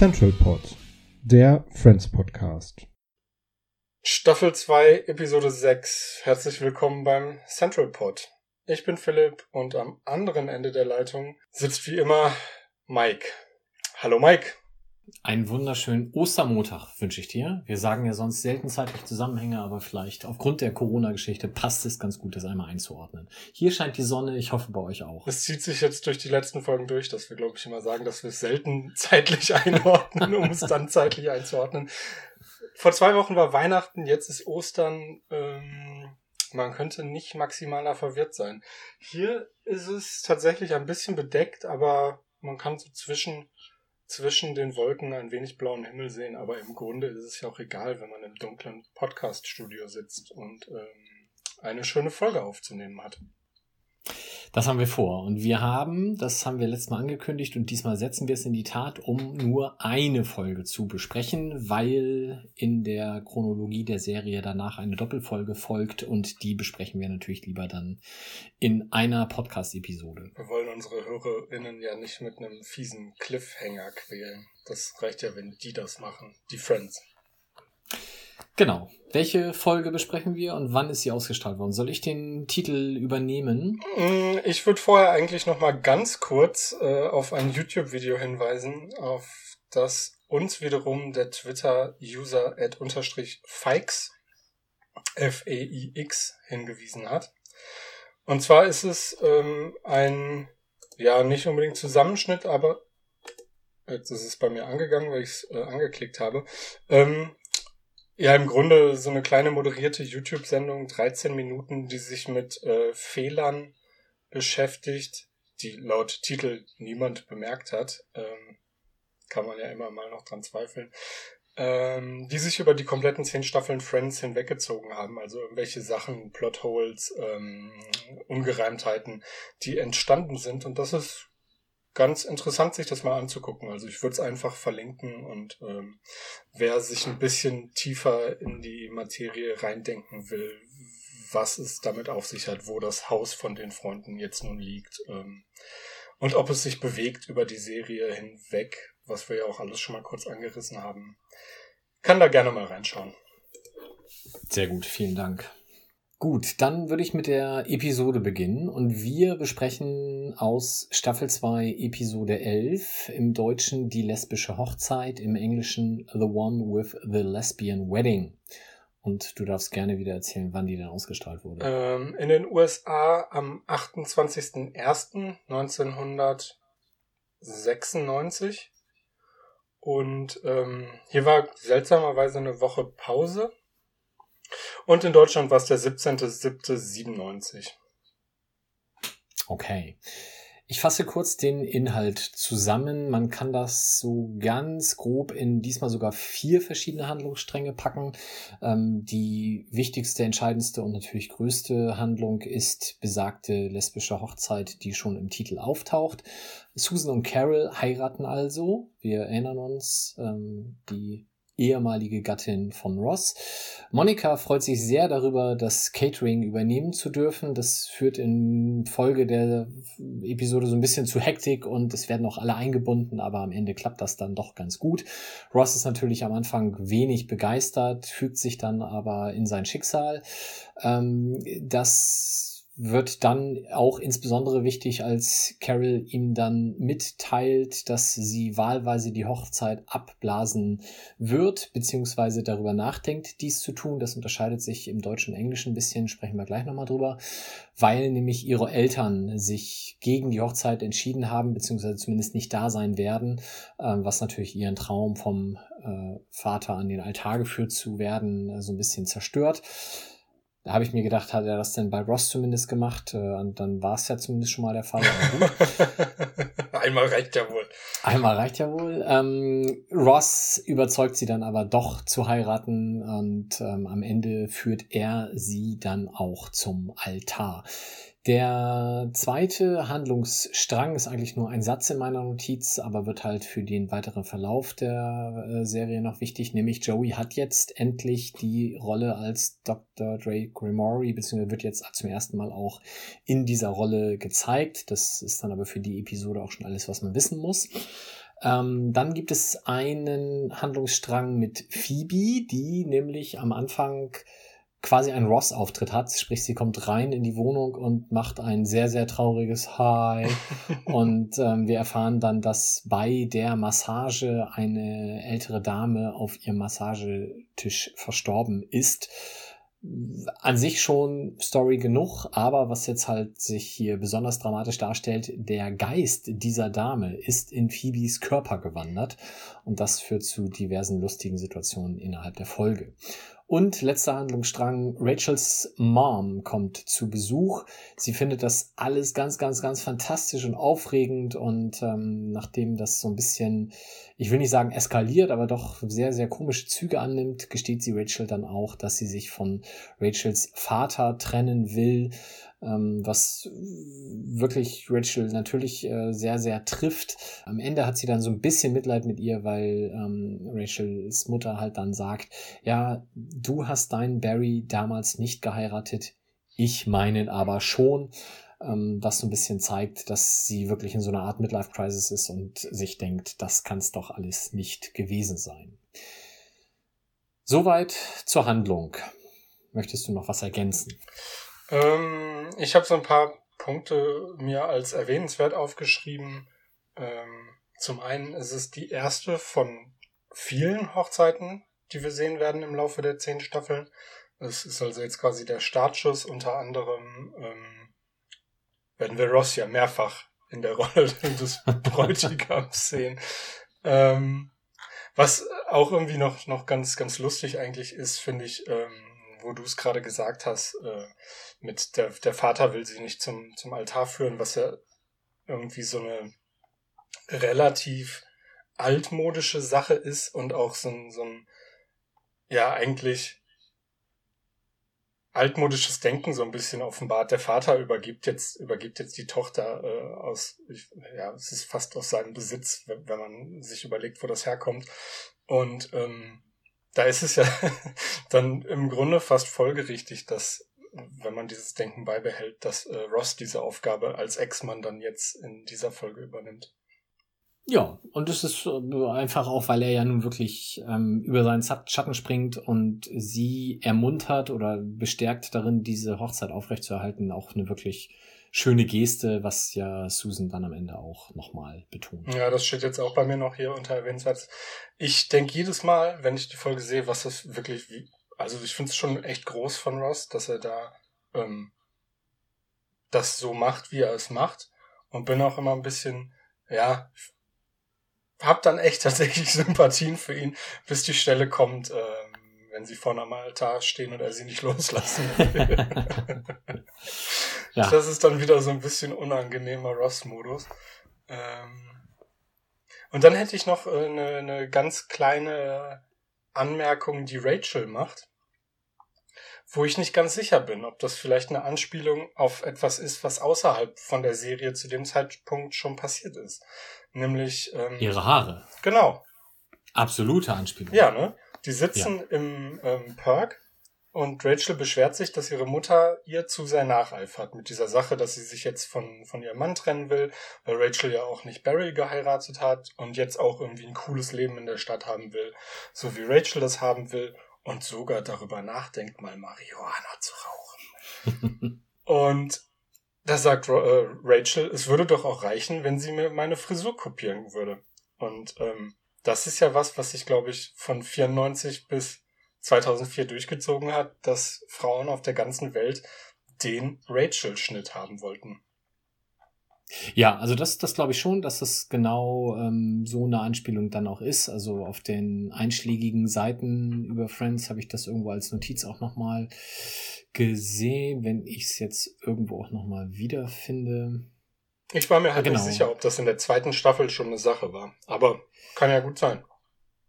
Central Pod, der Friends Podcast. Staffel 2, Episode 6. Herzlich willkommen beim Central Pod. Ich bin Philipp und am anderen Ende der Leitung sitzt wie immer Mike. Hallo Mike. Einen wunderschönen Ostermontag wünsche ich dir. Wir sagen ja sonst selten zeitlich Zusammenhänge, aber vielleicht aufgrund der Corona-Geschichte passt es ganz gut, das einmal einzuordnen. Hier scheint die Sonne, ich hoffe bei euch auch. Es zieht sich jetzt durch die letzten Folgen durch, dass wir, glaube ich, immer sagen, dass wir es selten zeitlich einordnen, um es dann zeitlich einzuordnen. Vor zwei Wochen war Weihnachten, jetzt ist Ostern. Ähm, man könnte nicht maximaler verwirrt sein. Hier ist es tatsächlich ein bisschen bedeckt, aber man kann so zwischen, zwischen den Wolken ein wenig blauen Himmel sehen. Aber im Grunde ist es ja auch egal, wenn man im dunklen Podcast-Studio sitzt und ähm, eine schöne Folge aufzunehmen hat. Das haben wir vor. Und wir haben, das haben wir letztes Mal angekündigt und diesmal setzen wir es in die Tat, um nur eine Folge zu besprechen, weil in der Chronologie der Serie danach eine Doppelfolge folgt und die besprechen wir natürlich lieber dann in einer Podcast-Episode. Wir wollen unsere HörerInnen ja nicht mit einem fiesen Cliffhanger quälen. Das reicht ja, wenn die das machen. Die Friends. Genau. Welche Folge besprechen wir und wann ist sie ausgestrahlt worden? Soll ich den Titel übernehmen? Mm, Ich würde vorher eigentlich noch mal ganz kurz äh, auf ein YouTube-Video hinweisen, auf das uns wiederum der Twitter-User at unterstrich Fikes, F-E-I-X, hingewiesen hat. Und zwar ist es ähm, ein, ja, nicht unbedingt Zusammenschnitt, aber jetzt ist es bei mir angegangen, weil ich es äh, angeklickt habe. Ähm, ja, im Grunde so eine kleine moderierte YouTube-Sendung, 13 Minuten, die sich mit äh, Fehlern beschäftigt, die laut Titel niemand bemerkt hat. Ähm, kann man ja immer mal noch dran zweifeln. Ähm, die sich über die kompletten zehn Staffeln Friends hinweggezogen haben. Also irgendwelche Sachen, Plotholes, ähm, Ungereimtheiten, die entstanden sind. Und das ist ganz interessant, sich das mal anzugucken. Also ich würde es einfach verlinken und ähm, wer sich ein bisschen tiefer in die Materie reindenken will, was es damit auf sich hat, wo das Haus von den Freunden jetzt nun liegt ähm, und ob es sich bewegt über die Serie hinweg, was wir ja auch alles schon mal kurz angerissen haben, kann da gerne mal reinschauen. Sehr gut, vielen Dank. Gut, dann würde ich mit der Episode beginnen und wir besprechen aus Staffel 2 Episode 11 im Deutschen die lesbische Hochzeit, im Englischen The One with the Lesbian Wedding. Und du darfst gerne wieder erzählen, wann die denn ausgestrahlt wurde. Ähm, in den USA am 28.01.1996 und ähm, hier war seltsamerweise eine Woche Pause. Und in Deutschland war es der 17.07.97. Okay. Ich fasse kurz den Inhalt zusammen. Man kann das so ganz grob in diesmal sogar vier verschiedene Handlungsstränge packen. Ähm, die wichtigste, entscheidendste und natürlich größte Handlung ist besagte lesbische Hochzeit, die schon im Titel auftaucht. Susan und Carol heiraten also. Wir erinnern uns, ähm, die ehemalige Gattin von Ross. Monika freut sich sehr darüber, das Catering übernehmen zu dürfen. Das führt in Folge der Episode so ein bisschen zu Hektik und es werden auch alle eingebunden, aber am Ende klappt das dann doch ganz gut. Ross ist natürlich am Anfang wenig begeistert, fügt sich dann aber in sein Schicksal. Ähm, das wird dann auch insbesondere wichtig, als Carol ihm dann mitteilt, dass sie wahlweise die Hochzeit abblasen wird, beziehungsweise darüber nachdenkt, dies zu tun. Das unterscheidet sich im Deutschen und Englischen ein bisschen, sprechen wir gleich nochmal drüber, weil nämlich ihre Eltern sich gegen die Hochzeit entschieden haben, beziehungsweise zumindest nicht da sein werden, ähm, was natürlich ihren Traum vom äh, Vater an den Altar geführt zu werden, äh, so ein bisschen zerstört. Da habe ich mir gedacht, hat er das denn bei Ross zumindest gemacht? Äh, und dann war es ja zumindest schon mal der Fall. Einmal reicht ja wohl. Einmal reicht ja wohl. Ähm, Ross überzeugt sie dann aber doch zu heiraten und ähm, am Ende führt er sie dann auch zum Altar. Der zweite Handlungsstrang ist eigentlich nur ein Satz in meiner Notiz, aber wird halt für den weiteren Verlauf der äh, Serie noch wichtig, nämlich Joey hat jetzt endlich die Rolle als Dr. Drake Grimory, beziehungsweise wird jetzt zum ersten Mal auch in dieser Rolle gezeigt. Das ist dann aber für die Episode auch schon alles, was man wissen muss. Ähm, dann gibt es einen Handlungsstrang mit Phoebe, die nämlich am Anfang quasi einen Ross-Auftritt hat. Sprich, sie kommt rein in die Wohnung und macht ein sehr, sehr trauriges Hi. und ähm, wir erfahren dann, dass bei der Massage eine ältere Dame auf ihrem Massagetisch verstorben ist. An sich schon Story genug, aber was jetzt halt sich hier besonders dramatisch darstellt, der Geist dieser Dame ist in Phoebes Körper gewandert und das führt zu diversen lustigen Situationen innerhalb der Folge. Und letzter Handlungsstrang, Rachels Mom kommt zu Besuch. Sie findet das alles ganz, ganz, ganz fantastisch und aufregend. Und ähm, nachdem das so ein bisschen, ich will nicht sagen eskaliert, aber doch sehr, sehr komische Züge annimmt, gesteht sie Rachel dann auch, dass sie sich von Rachels Vater trennen will was wirklich Rachel natürlich äh, sehr, sehr trifft. Am Ende hat sie dann so ein bisschen Mitleid mit ihr, weil ähm, Rachels Mutter halt dann sagt, ja, du hast deinen Barry damals nicht geheiratet, ich meinen aber schon ähm, was so ein bisschen zeigt, dass sie wirklich in so einer Art Midlife-Crisis ist und sich denkt, das kann es doch alles nicht gewesen sein. Soweit zur Handlung. Möchtest du noch was ergänzen? Ähm, ich habe so ein paar Punkte mir als erwähnenswert aufgeschrieben. Ähm, zum einen ist es die erste von vielen Hochzeiten, die wir sehen werden im Laufe der zehn Staffeln. Es ist also jetzt quasi der Startschuss. Unter anderem ähm, werden wir Ross ja mehrfach in der Rolle des Bräutigams sehen. Ähm, was auch irgendwie noch, noch ganz, ganz lustig eigentlich ist, finde ich, ähm, wo du es gerade gesagt hast, äh, mit der, der Vater will sie nicht zum, zum Altar führen, was ja irgendwie so eine relativ altmodische Sache ist und auch so ein, so ein ja, eigentlich altmodisches Denken so ein bisschen offenbart. Der Vater übergibt jetzt, übergibt jetzt die Tochter äh, aus, ich, ja, es ist fast aus seinem Besitz, wenn, wenn man sich überlegt, wo das herkommt. Und ähm, da ist es ja dann im Grunde fast folgerichtig, dass wenn man dieses Denken beibehält, dass äh, Ross diese Aufgabe als Ex-Mann dann jetzt in dieser Folge übernimmt. Ja, und es ist äh, einfach auch, weil er ja nun wirklich ähm, über seinen Schatten springt und sie ermuntert oder bestärkt darin, diese Hochzeit aufrechtzuerhalten, auch eine wirklich schöne Geste, was ja Susan dann am Ende auch nochmal betont. Ja, das steht jetzt auch bei mir noch hier unter erwähnenswert. Ich denke jedes Mal, wenn ich die Folge sehe, was das wirklich wie, also ich finde es schon echt groß von Ross, dass er da ähm, das so macht, wie er es macht. Und bin auch immer ein bisschen, ja, hab dann echt tatsächlich Sympathien für ihn, bis die Stelle kommt, ähm, wenn sie vorne am Altar stehen und er sie nicht loslassen will. ja. Das ist dann wieder so ein bisschen unangenehmer Ross-Modus. Ähm, und dann hätte ich noch äh, eine, eine ganz kleine Anmerkung, die Rachel macht wo ich nicht ganz sicher bin, ob das vielleicht eine Anspielung auf etwas ist, was außerhalb von der Serie zu dem Zeitpunkt schon passiert ist. Nämlich ähm, ihre Haare. Genau. Absolute Anspielung. Ja, ne? Die sitzen ja. im ähm, Park und Rachel beschwert sich, dass ihre Mutter ihr zu sehr nacheifert mit dieser Sache, dass sie sich jetzt von, von ihrem Mann trennen will, weil Rachel ja auch nicht Barry geheiratet hat und jetzt auch irgendwie ein cooles Leben in der Stadt haben will, so wie Rachel das haben will und sogar darüber nachdenkt, mal Marihuana zu rauchen. und da sagt äh, Rachel, es würde doch auch reichen, wenn sie mir meine Frisur kopieren würde. Und ähm, das ist ja was, was sich, glaube ich, von 94 bis 2004 durchgezogen hat, dass Frauen auf der ganzen Welt den Rachel-Schnitt haben wollten. Ja, also das, das glaube ich schon, dass das genau ähm, so eine Anspielung dann auch ist. Also auf den einschlägigen Seiten über Friends habe ich das irgendwo als Notiz auch nochmal gesehen, wenn ich es jetzt irgendwo auch nochmal wiederfinde. Ich war mir halt Genau. nicht sicher, ob das in der zweiten Staffel schon eine Sache war. Aber kann ja gut sein.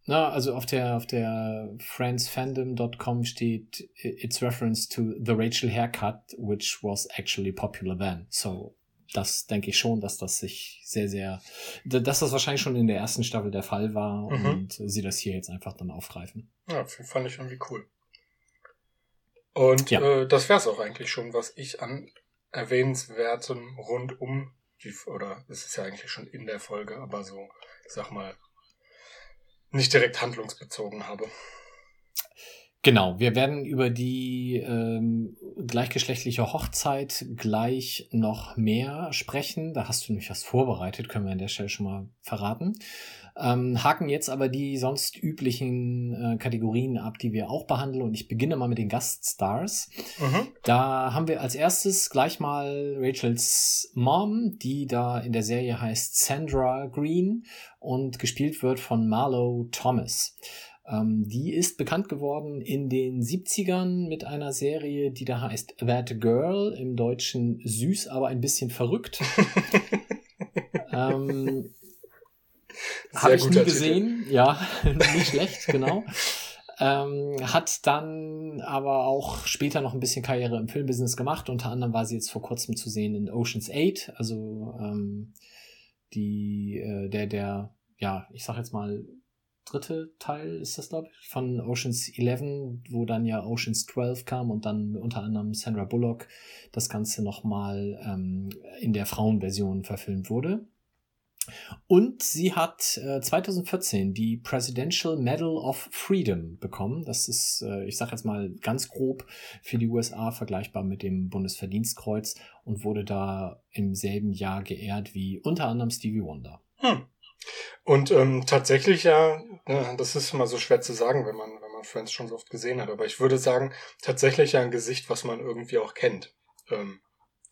Na, also auf der, auf der friendsfandom.com steht, it's reference to the Rachel haircut, which was actually popular then. So, das denke ich schon, dass das sich sehr, sehr, dass das wahrscheinlich schon in der ersten Staffel der Fall war Mhm. und sie das hier jetzt einfach dann aufgreifen. Ja, fand ich irgendwie cool. Und Ja. äh, das wär's auch eigentlich schon, was ich an erwähnenswertem rund um die, oder es ist ja eigentlich schon in der Folge, aber so, ich sag mal, nicht direkt handlungsbezogen habe. Genau, wir werden über die ähm, gleichgeschlechtliche Hochzeit gleich noch mehr sprechen. Da hast du nämlich was vorbereitet, können wir an der Stelle schon mal verraten. Ähm, haken jetzt aber die sonst üblichen äh, Kategorien ab, die wir auch behandeln. Und ich beginne mal mit den Gaststars. Mhm. Da haben wir als erstes gleich mal Rachels Mom, die da in der Serie heißt Sandra Green und gespielt wird von Marlo Thomas. Ähm, die ist bekannt geworden in den 70ern mit einer Serie, die da heißt That Girl, im Deutschen süß, aber ein bisschen verrückt. ähm, habe ich nie gesehen. Ja, nicht schlecht, genau. Ähm, hat dann aber auch später noch ein bisschen Karriere im Filmbusiness gemacht. Unter anderem war sie jetzt vor kurzem zu sehen in Ocean's 8, also ähm, die, äh, der, der, ja, ich sag jetzt mal, dritte Teil ist das, glaube ich, von Ocean's 11, wo dann ja Ocean's 12 kam und dann unter anderem Sandra Bullock das Ganze nochmal ähm, in der Frauenversion verfilmt wurde. Und sie hat äh, 2014 die Presidential Medal of Freedom bekommen. Das ist, äh, ich sage jetzt mal ganz grob, für die USA vergleichbar mit dem Bundesverdienstkreuz und wurde da im selben Jahr geehrt wie unter anderem Stevie Wonder. Hm. Und ähm, tatsächlich ja, ja, das ist immer so schwer zu sagen, wenn man, wenn man Friends schon so oft gesehen hat. Aber ich würde sagen, tatsächlich ja ein Gesicht, was man irgendwie auch kennt. Ähm,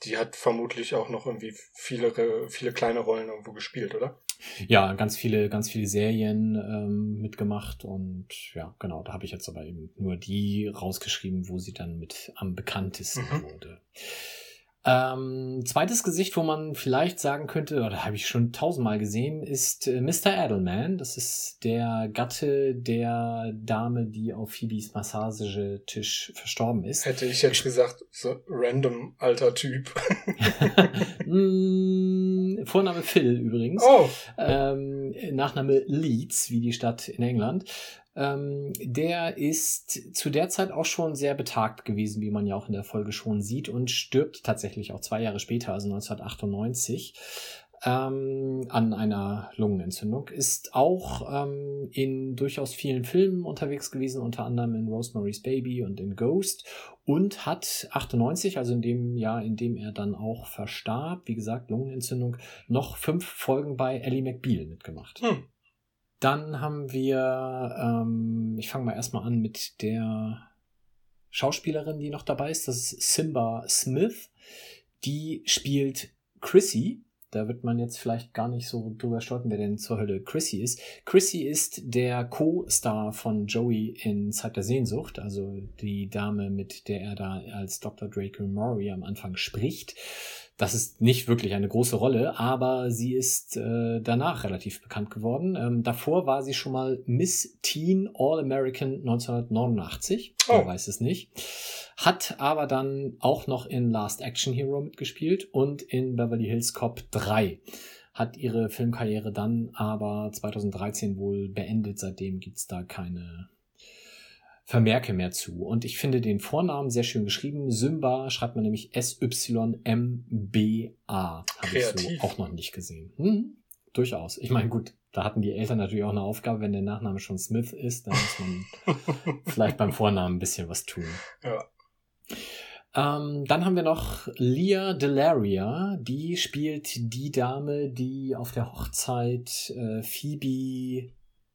die hat vermutlich auch noch irgendwie viele, viele kleine Rollen irgendwo gespielt, oder? Ja, ganz viele, ganz viele Serien ähm, mitgemacht und ja, genau, da habe ich jetzt aber eben nur die rausgeschrieben, wo sie dann mit am bekanntesten Mhm. wurde. Ähm, zweites Gesicht, wo man vielleicht sagen könnte, oder habe ich schon tausendmal gesehen, ist äh, Mr. Adelman. Das ist der Gatte der Dame, die auf Phoebes Massagetisch verstorben ist. Hätte ich jetzt gesagt, so random alter Typ. Mm, Vorname Phil übrigens. Oh, ähm, Nachname Leeds, wie die Stadt in England. Ähm, der ist zu der Zeit auch schon sehr betagt gewesen, wie man ja auch in der Folge schon sieht, und stirbt tatsächlich auch zwei Jahre später, also 1998, ähm, an einer Lungenentzündung. Ist auch ähm, in durchaus vielen Filmen unterwegs gewesen, unter anderem in Rosemary's Baby und in Ghost und hat 98, also in dem Jahr, in dem er dann auch verstarb, wie gesagt, Lungenentzündung, noch fünf Folgen bei Ellie McBeal mitgemacht. hm. Dann haben wir, ähm, ich fange mal erstmal an mit der Schauspielerin, die noch dabei ist. Das ist Simba Smith. Die spielt Chrissy. Da wird man jetzt vielleicht gar nicht so drüber stolpern, wer denn zur Hölle Chrissy ist. Chrissy ist der Co-Star von Joey in Zeit der Sehnsucht, also die Dame, mit der er da als Dr. Draco Murray am Anfang spricht. Das ist nicht wirklich eine große Rolle, aber sie ist äh, danach relativ bekannt geworden. Ähm, davor war sie schon mal Miss Teen All-American 1989. Oh. Wer weiß es nicht. Hat aber dann auch noch in Last Action Hero mitgespielt und in Beverly Hills Cop 3. Hat ihre Filmkarriere dann aber 2013 wohl beendet. Seitdem gibt's da keine Vermerke mehr zu. Und ich finde den Vornamen sehr schön geschrieben. Symba schreibt man nämlich S-Y-M-B-A. Habe ich so auch noch nicht gesehen. Hm, durchaus. Ich meine, gut, da hatten die Eltern natürlich auch eine Aufgabe. Wenn der Nachname schon Smith ist, dann muss man vielleicht beim Vornamen ein bisschen was tun. Ja. Ähm, dann haben wir noch Leah Delaria, die spielt die Dame, die auf der Hochzeit äh, Phoebe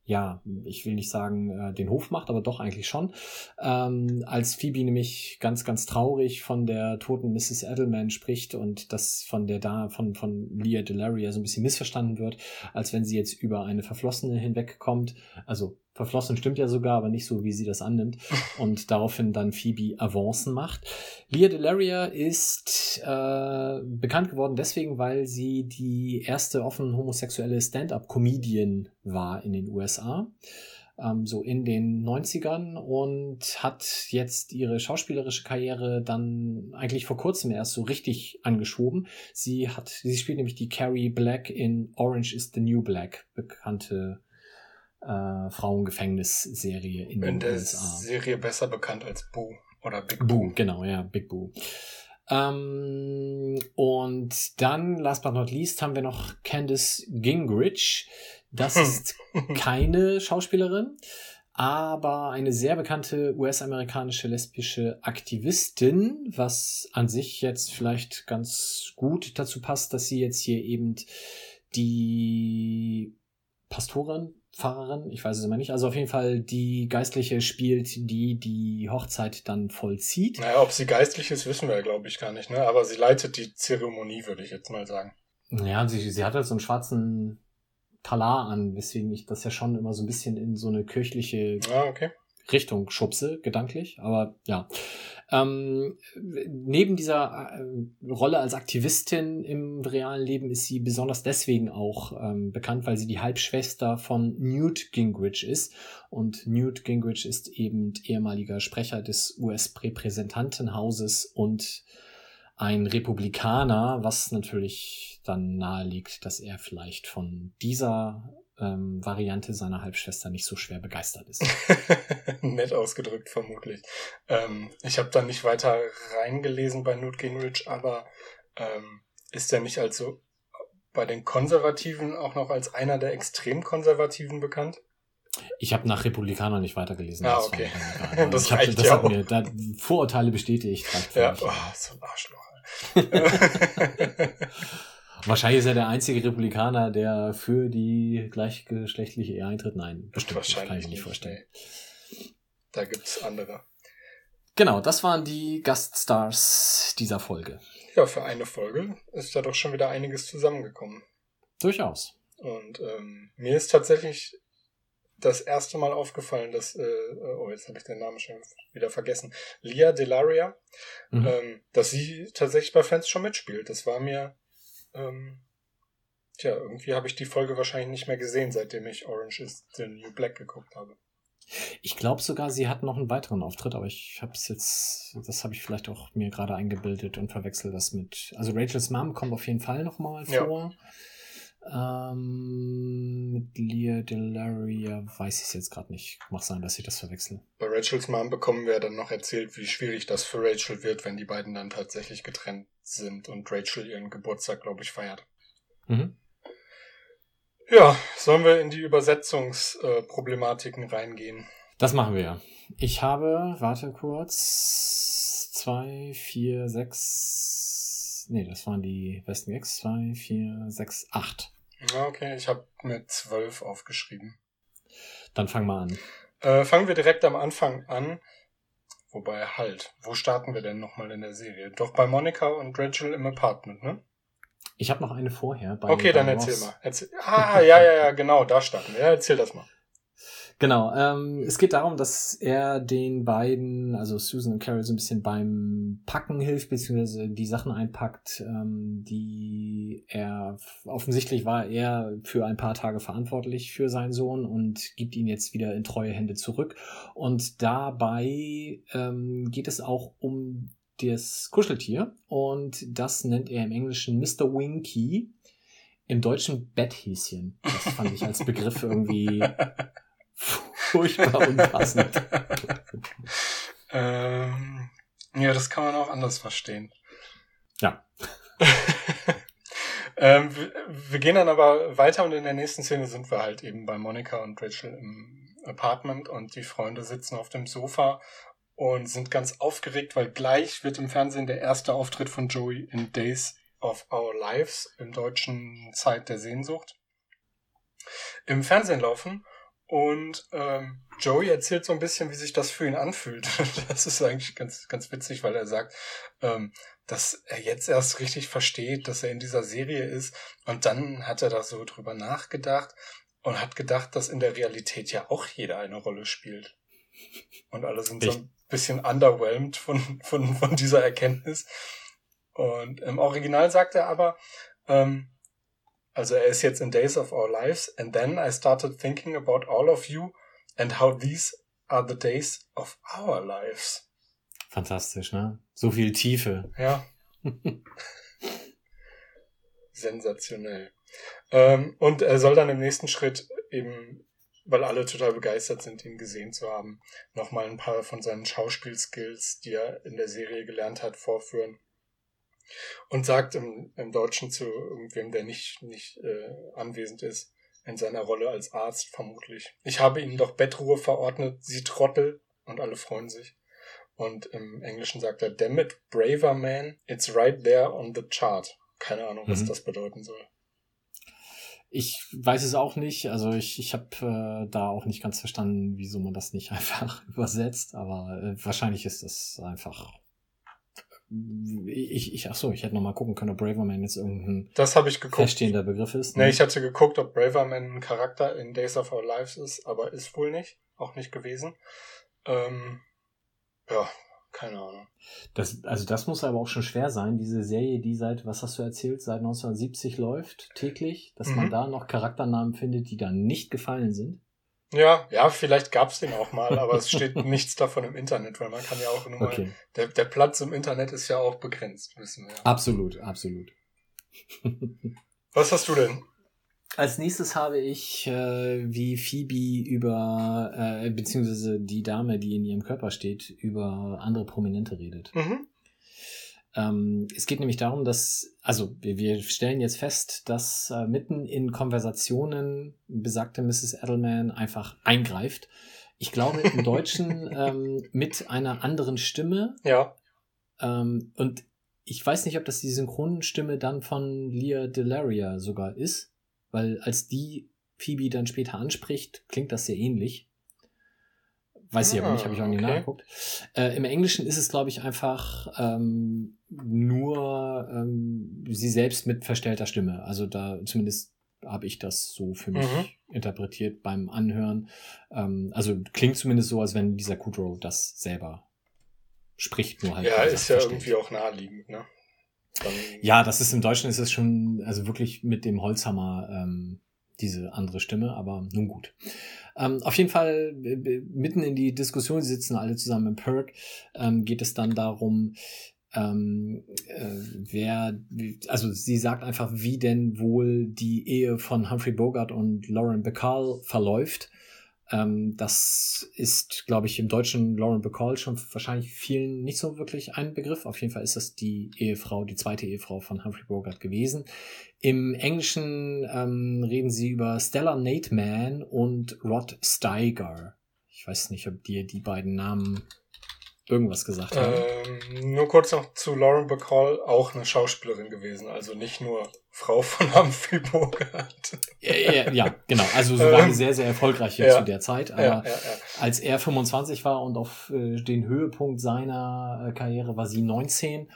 ja, ich will nicht sagen, äh, den Hof macht, aber doch eigentlich schon. Ähm, als Phoebe nämlich ganz, ganz traurig von der toten Mrs. Edelman spricht und das von der da, von, von Leah Delaria so ein bisschen missverstanden wird, als wenn sie jetzt über eine Verflossene hinwegkommt. Also Verflossen stimmt ja sogar, aber nicht so, wie sie das annimmt. Und daraufhin dann Phoebe Avancen macht. Leah Delaria ist äh, bekannt geworden deswegen, weil sie die erste offen homosexuelle Stand-up-Comedian war in den USA. Ähm, so in den 90ern und hat jetzt ihre schauspielerische Karriere dann eigentlich vor kurzem erst so richtig angeschoben. Sie hat, sie spielt nämlich die Carrie Black in Orange is the New Black, bekannte äh, Frauengefängnisserie in, In den der USA. Serie besser bekannt als Boo oder Big Boo. Boo, genau, ja, Big Boo. Ähm, und dann, last but not least, haben wir noch Candice Gingrich. Das ist keine Schauspielerin, aber eine sehr bekannte US-amerikanische lesbische Aktivistin, was an sich jetzt vielleicht ganz gut dazu passt, dass sie jetzt hier eben die Pastorin, Pfarrerin, ich weiß es immer nicht, also auf jeden Fall die Geistliche spielt, die die Hochzeit dann vollzieht. Naja, ob sie geistlich ist, wissen wir, glaube ich, gar nicht, ne? Aber sie leitet die Zeremonie, würde ich jetzt mal sagen. Ja, sie, sie hat halt so einen schwarzen Talar an, weswegen ich das ja schon immer so ein bisschen in so eine kirchliche Ah, okay. Richtung schubse, gedanklich. Aber ja. Ähm, neben dieser äh, Rolle als Aktivistin im realen Leben ist sie besonders deswegen auch ähm, bekannt, weil sie die Halbschwester von Newt Gingrich ist. Und Newt Gingrich ist eben ehemaliger Sprecher des US-Repräsentantenhauses und ein Republikaner, was natürlich dann naheliegt, dass er vielleicht von dieser ähm, Variante seiner Halbschwester nicht so schwer begeistert ist. Nett ausgedrückt, vermutlich. Ähm, ich habe da nicht weiter reingelesen bei Newt Gingrich, aber ähm, ist er nicht als so bei den Konservativen auch noch als einer der extrem Konservativen bekannt? Ich habe nach Republikaner nicht weitergelesen. Ah, das okay. egal. Das ich hab, das ja hat auch. mir da, Vorurteile bestätigt. Ja, oh, so ein Arschloch. Wahrscheinlich ist er der einzige Republikaner, der für die gleichgeschlechtliche Ehe eintritt. Nein, bestimmt nicht. Kann ich mir nicht vorstellen. nee. Da gibt's andere. Genau, das waren die Gaststars dieser Folge. Ja, für eine Folge ist da doch schon wieder einiges zusammengekommen. Durchaus. Und ähm, mir ist tatsächlich das erste Mal aufgefallen, dass, äh, oh, jetzt habe ich den Namen schon wieder vergessen, Lia Delaria, Mhm. ähm, dass sie tatsächlich bei Friends schon mitspielt. Das war mir, ähm, tja, irgendwie habe ich die Folge wahrscheinlich nicht mehr gesehen, seitdem ich Orange is the New Black geguckt habe. Ich glaube sogar, sie hat noch einen weiteren Auftritt, aber ich habe es jetzt, das habe ich vielleicht auch mir gerade eingebildet und verwechsel das mit. Also Rachel's Mom kommt auf jeden Fall noch mal Ja. Ähm, mit Leah Delaria weiß ich es jetzt gerade nicht. Mag sein, dass ich das verwechsel. Bei Rachels Mom bekommen wir dann noch erzählt, wie schwierig das für Rachel wird, wenn die beiden dann tatsächlich getrennt sind und Rachel ihren Geburtstag, glaube ich, feiert. Mhm. Ja, sollen wir in die Übersetzungsproblematiken reingehen? Das machen wir ja. Ich habe, warte kurz, zwei, vier, sechs. Nee, das waren die besten Gags. Zwei, vier, sechs, acht. Ja, okay, ich habe mir zwölf aufgeschrieben. Dann fang mal an. Äh, fangen wir direkt am Anfang an. Wobei, halt, wo starten wir denn nochmal in der Serie? Doch bei Monika und Rachel im Apartment, ne? Ich habe noch eine vorher. Bei, okay, dann Ross. erzähl mal. Erzähl. Ah, ja, ja, ja, genau, da starten wir. Ja, erzähl das mal. Genau, ähm, es geht darum, dass er den beiden, also Susan und Carol, so ein bisschen beim Packen hilft, beziehungsweise die Sachen einpackt, ähm, die er offensichtlich war er für ein paar Tage verantwortlich für seinen Sohn und gibt ihn jetzt wieder in treue Hände zurück. Und dabei ähm, geht es auch um das Kuscheltier und das nennt er im Englischen Mr. Winky. Im Deutschen Betthäschen. Das fand ich als Begriff irgendwie furchtbar unpassend. ähm, ja, das kann man auch anders verstehen. Ja. ähm, wir, wir gehen dann aber weiter und in der nächsten Szene sind wir halt eben bei Monika und Rachel im Apartment und die Freunde sitzen auf dem Sofa und sind ganz aufgeregt, weil gleich wird im Fernsehen der erste Auftritt von Joey in Days of Our Lives im deutschen Zeit der Sehnsucht im Fernsehen laufen Und ähm, Joey erzählt so ein bisschen, wie sich das für ihn anfühlt. Das ist eigentlich ganz, ganz witzig, weil er sagt, ähm, dass er jetzt erst richtig versteht, dass er in dieser Serie ist. Und dann hat er da so drüber nachgedacht und hat gedacht, dass in der Realität ja auch jeder eine Rolle spielt. Und alle sind so ein bisschen underwhelmed von, von, von dieser Erkenntnis. Und im Original sagt er aber, ähm, also er ist jetzt in Days of Our Lives, and then I started thinking about all of you and how these are the days of our lives. Fantastisch, ne? So viel Tiefe. Ja. Sensationell. Ähm, und er soll dann im nächsten Schritt eben, weil alle total begeistert sind, ihn gesehen zu haben, nochmal ein paar von seinen Schauspielskills, die er in der Serie gelernt hat, vorführen. Und sagt im, im Deutschen zu irgendwem, der nicht, nicht äh, anwesend ist, in seiner Rolle als Arzt vermutlich. Ich habe ihnen doch Bettruhe verordnet, sie Trottel, und alle freuen sich. Und im Englischen sagt er, damn it, braver man, it's right there on the chart. Keine Ahnung, was mhm. das bedeuten soll. Ich weiß es auch nicht. Also ich, ich habe äh, da auch nicht ganz verstanden, wieso man das nicht einfach übersetzt. Aber äh, wahrscheinlich ist das einfach. Ich, ich, ach so, ich hätte noch mal gucken können, ob Braverman jetzt irgendein das ich geguckt. feststehender Begriff ist. Ne? Nee, ich hatte geguckt, ob Braverman ein Charakter in Days of Our Lives ist, aber ist wohl nicht. Auch nicht gewesen. Ähm, ja, keine Ahnung. Das, also das muss aber auch schon schwer sein, diese Serie, die seit, was hast du erzählt, seit 1970 läuft, täglich, dass mhm. man da noch Charakternamen findet, die da nicht gefallen sind. Ja, ja, vielleicht gab's den auch mal, aber es steht nichts davon im Internet, weil man kann ja auch nur mal, okay. der, der Platz im Internet ist ja auch begrenzt, wissen wir. Absolut, absolut. Was hast du denn? Als nächstes habe ich, äh, wie Phoebe über, äh, beziehungsweise die Dame, die in ihrem Körper steht, über andere Prominente redet. Mhm. Ähm, es geht nämlich darum, dass, also wir, wir stellen jetzt fest, dass äh, mitten in Konversationen besagte Mrs. Edelman einfach eingreift. Ich glaube im Deutschen ähm, mit einer anderen Stimme. Ja. Ähm, und ich weiß nicht, ob das die Synchronstimme dann von Leah Delaria sogar ist. Weil als die Phoebe dann später anspricht, klingt das sehr ähnlich. Weiß ich aber nicht, habe ich auch nie ah, okay. nachgeguckt. Äh, Im Englischen ist es, glaube ich, einfach ähm, nur ähm, sie selbst mit verstellter Stimme. Also da zumindest habe ich das so für mich mhm. interpretiert beim Anhören. Ähm, also klingt zumindest so, als wenn dieser Kudrow das selber spricht, nur halt. Ja, ist ja versteht. irgendwie auch naheliegend, ne? ja, das ist im Deutschen ist es schon, also wirklich mit dem Holzhammer ähm, diese andere Stimme, aber nun gut. Ähm, auf jeden Fall, mitten in die Diskussion, sie sitzen alle zusammen im Perk, ähm, geht es dann darum, ähm, äh, wer, also sie sagt einfach, wie denn wohl die Ehe von Humphrey Bogart und Lauren Bacall verläuft. Ähm, das ist, glaube ich, im deutschen Lauren Bacall schon wahrscheinlich vielen nicht so wirklich ein Begriff. Auf jeden Fall ist das die Ehefrau, die zweite Ehefrau von Humphrey Bogart gewesen. Im Englischen ähm, reden sie über Stella Nateman und Rod Steiger. Ich weiß nicht, ob dir die beiden Namen irgendwas gesagt haben. Ähm, nur kurz noch zu Lauren Bacall, auch eine Schauspielerin gewesen, also nicht nur Frau von Humphrey Bogart. ja, ja, ja, genau. Also eine ähm, sehr, sehr erfolgreiche ja, zu der Zeit. Aber als er 25 war und auf äh, den Höhepunkt seiner äh, Karriere war sie 19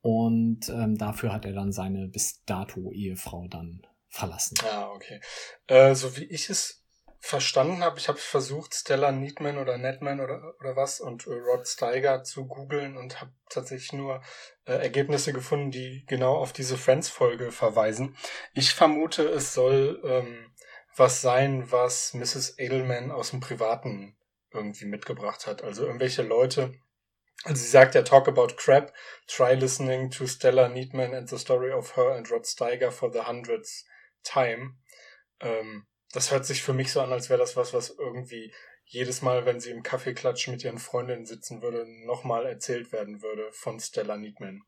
und ähm, dafür hat er dann seine bis dato Ehefrau dann verlassen. Ah, okay. Äh, so wie ich es verstanden habe, ich habe versucht, Stella Needman oder Netman oder, oder was und äh, Rod Steiger zu googeln und habe tatsächlich nur äh, Ergebnisse gefunden, die genau auf diese Friends-Folge verweisen. Ich vermute, es soll ähm, was sein, was Mrs. Edelman aus dem Privaten irgendwie mitgebracht hat. Also irgendwelche Leute, also sie sagt ja, talk about crap, try listening to Stella Needman and the story of her and Rod Steiger for the hundredth time. Ähm, das hört sich für mich so an, als wäre das was, was irgendwie jedes Mal, wenn sie im Kaffeeklatsch mit ihren Freundinnen sitzen würde, nochmal erzählt werden würde von Stella Needman.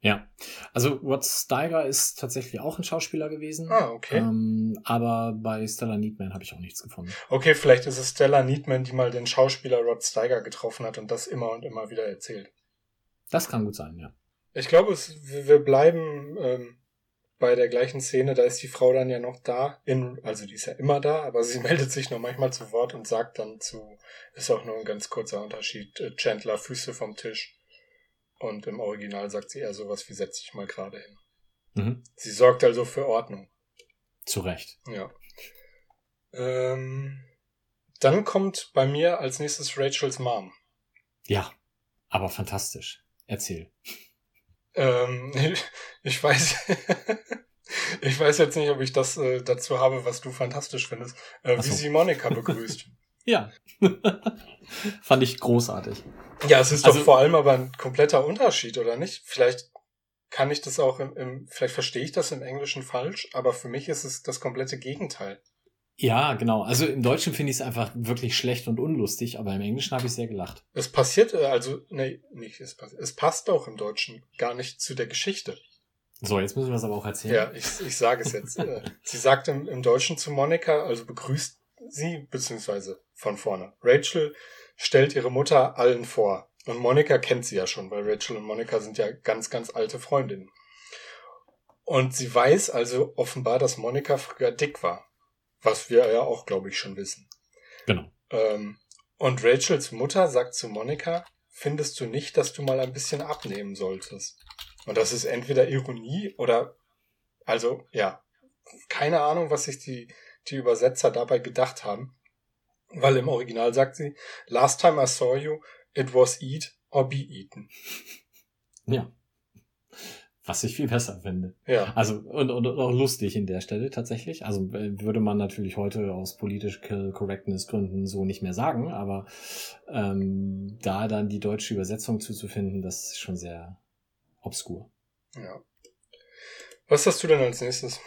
Ja, also Rod Steiger ist tatsächlich auch ein Schauspieler gewesen. Ah, okay. Ähm, aber bei Stella Needman habe ich auch nichts gefunden. Okay, vielleicht ist es Stella Needman, die mal den Schauspieler Rod Steiger getroffen hat und das immer und immer wieder erzählt. Das kann gut sein, ja. Ich glaube, es, wir bleiben ähm, bei der gleichen Szene, da ist die Frau dann ja noch da, in, also die ist ja immer da, aber sie meldet sich noch manchmal zu Wort und sagt dann zu, ist auch nur ein ganz kurzer Unterschied, äh, Chandler Füße vom Tisch. Und im Original sagt sie eher sowas wie setz dich mal gerade hin. Mhm. Sie sorgt also für Ordnung. Zu Recht. Ja. Ähm, dann kommt bei mir als nächstes Rachels Mom. Ja, aber fantastisch. Erzähl. Ähm, ich weiß, ich weiß jetzt nicht, ob ich das äh, dazu habe, was du fantastisch findest, äh, Ach wie so. sie Monika begrüßt. Ja. Fand ich großartig. ja, es ist Also- doch vor allem aber ein kompletter Unterschied, oder nicht? Vielleicht kann ich das auch im, im vielleicht verstehe ich das im Englischen falsch, aber für mich ist es das komplette Gegenteil. Ja, genau. Also im Deutschen finde ich es einfach wirklich schlecht und unlustig, aber im Englischen habe ich sehr gelacht. Es passiert, äh, also, nee, nicht, es, pass- es passt auch im Deutschen gar nicht zu der Geschichte. So, jetzt müssen wir es aber auch erzählen. Ja, ich, ich sage es jetzt. Äh, sie sagt im, im Deutschen zu Monika, also begrüßt sie, beziehungsweise von vorne. Rachel stellt ihre Mutter allen vor. Und Monika kennt sie ja schon, weil Rachel und Monika sind ja ganz, ganz alte Freundinnen. Und sie weiß also offenbar, dass Monika früher dick war. Was wir ja auch, glaube ich, schon wissen. Genau. Ähm, und Rachels Mutter sagt zu Monika, findest du nicht, dass du mal ein bisschen abnehmen solltest? Und das ist entweder Ironie oder, also, ja, keine Ahnung, was sich die, die Übersetzer dabei gedacht haben. Weil im Original sagt sie, last time I saw you, it was eat or be eaten. Ja. Was ich viel besser finde. Ja, Also, und, und auch lustig in der Stelle tatsächlich. Also würde man natürlich heute aus political correctness Gründen so nicht mehr sagen, aber ähm, da dann die deutsche Übersetzung zuzufinden, das ist schon sehr obskur. ja. Was hast du denn als nächstes?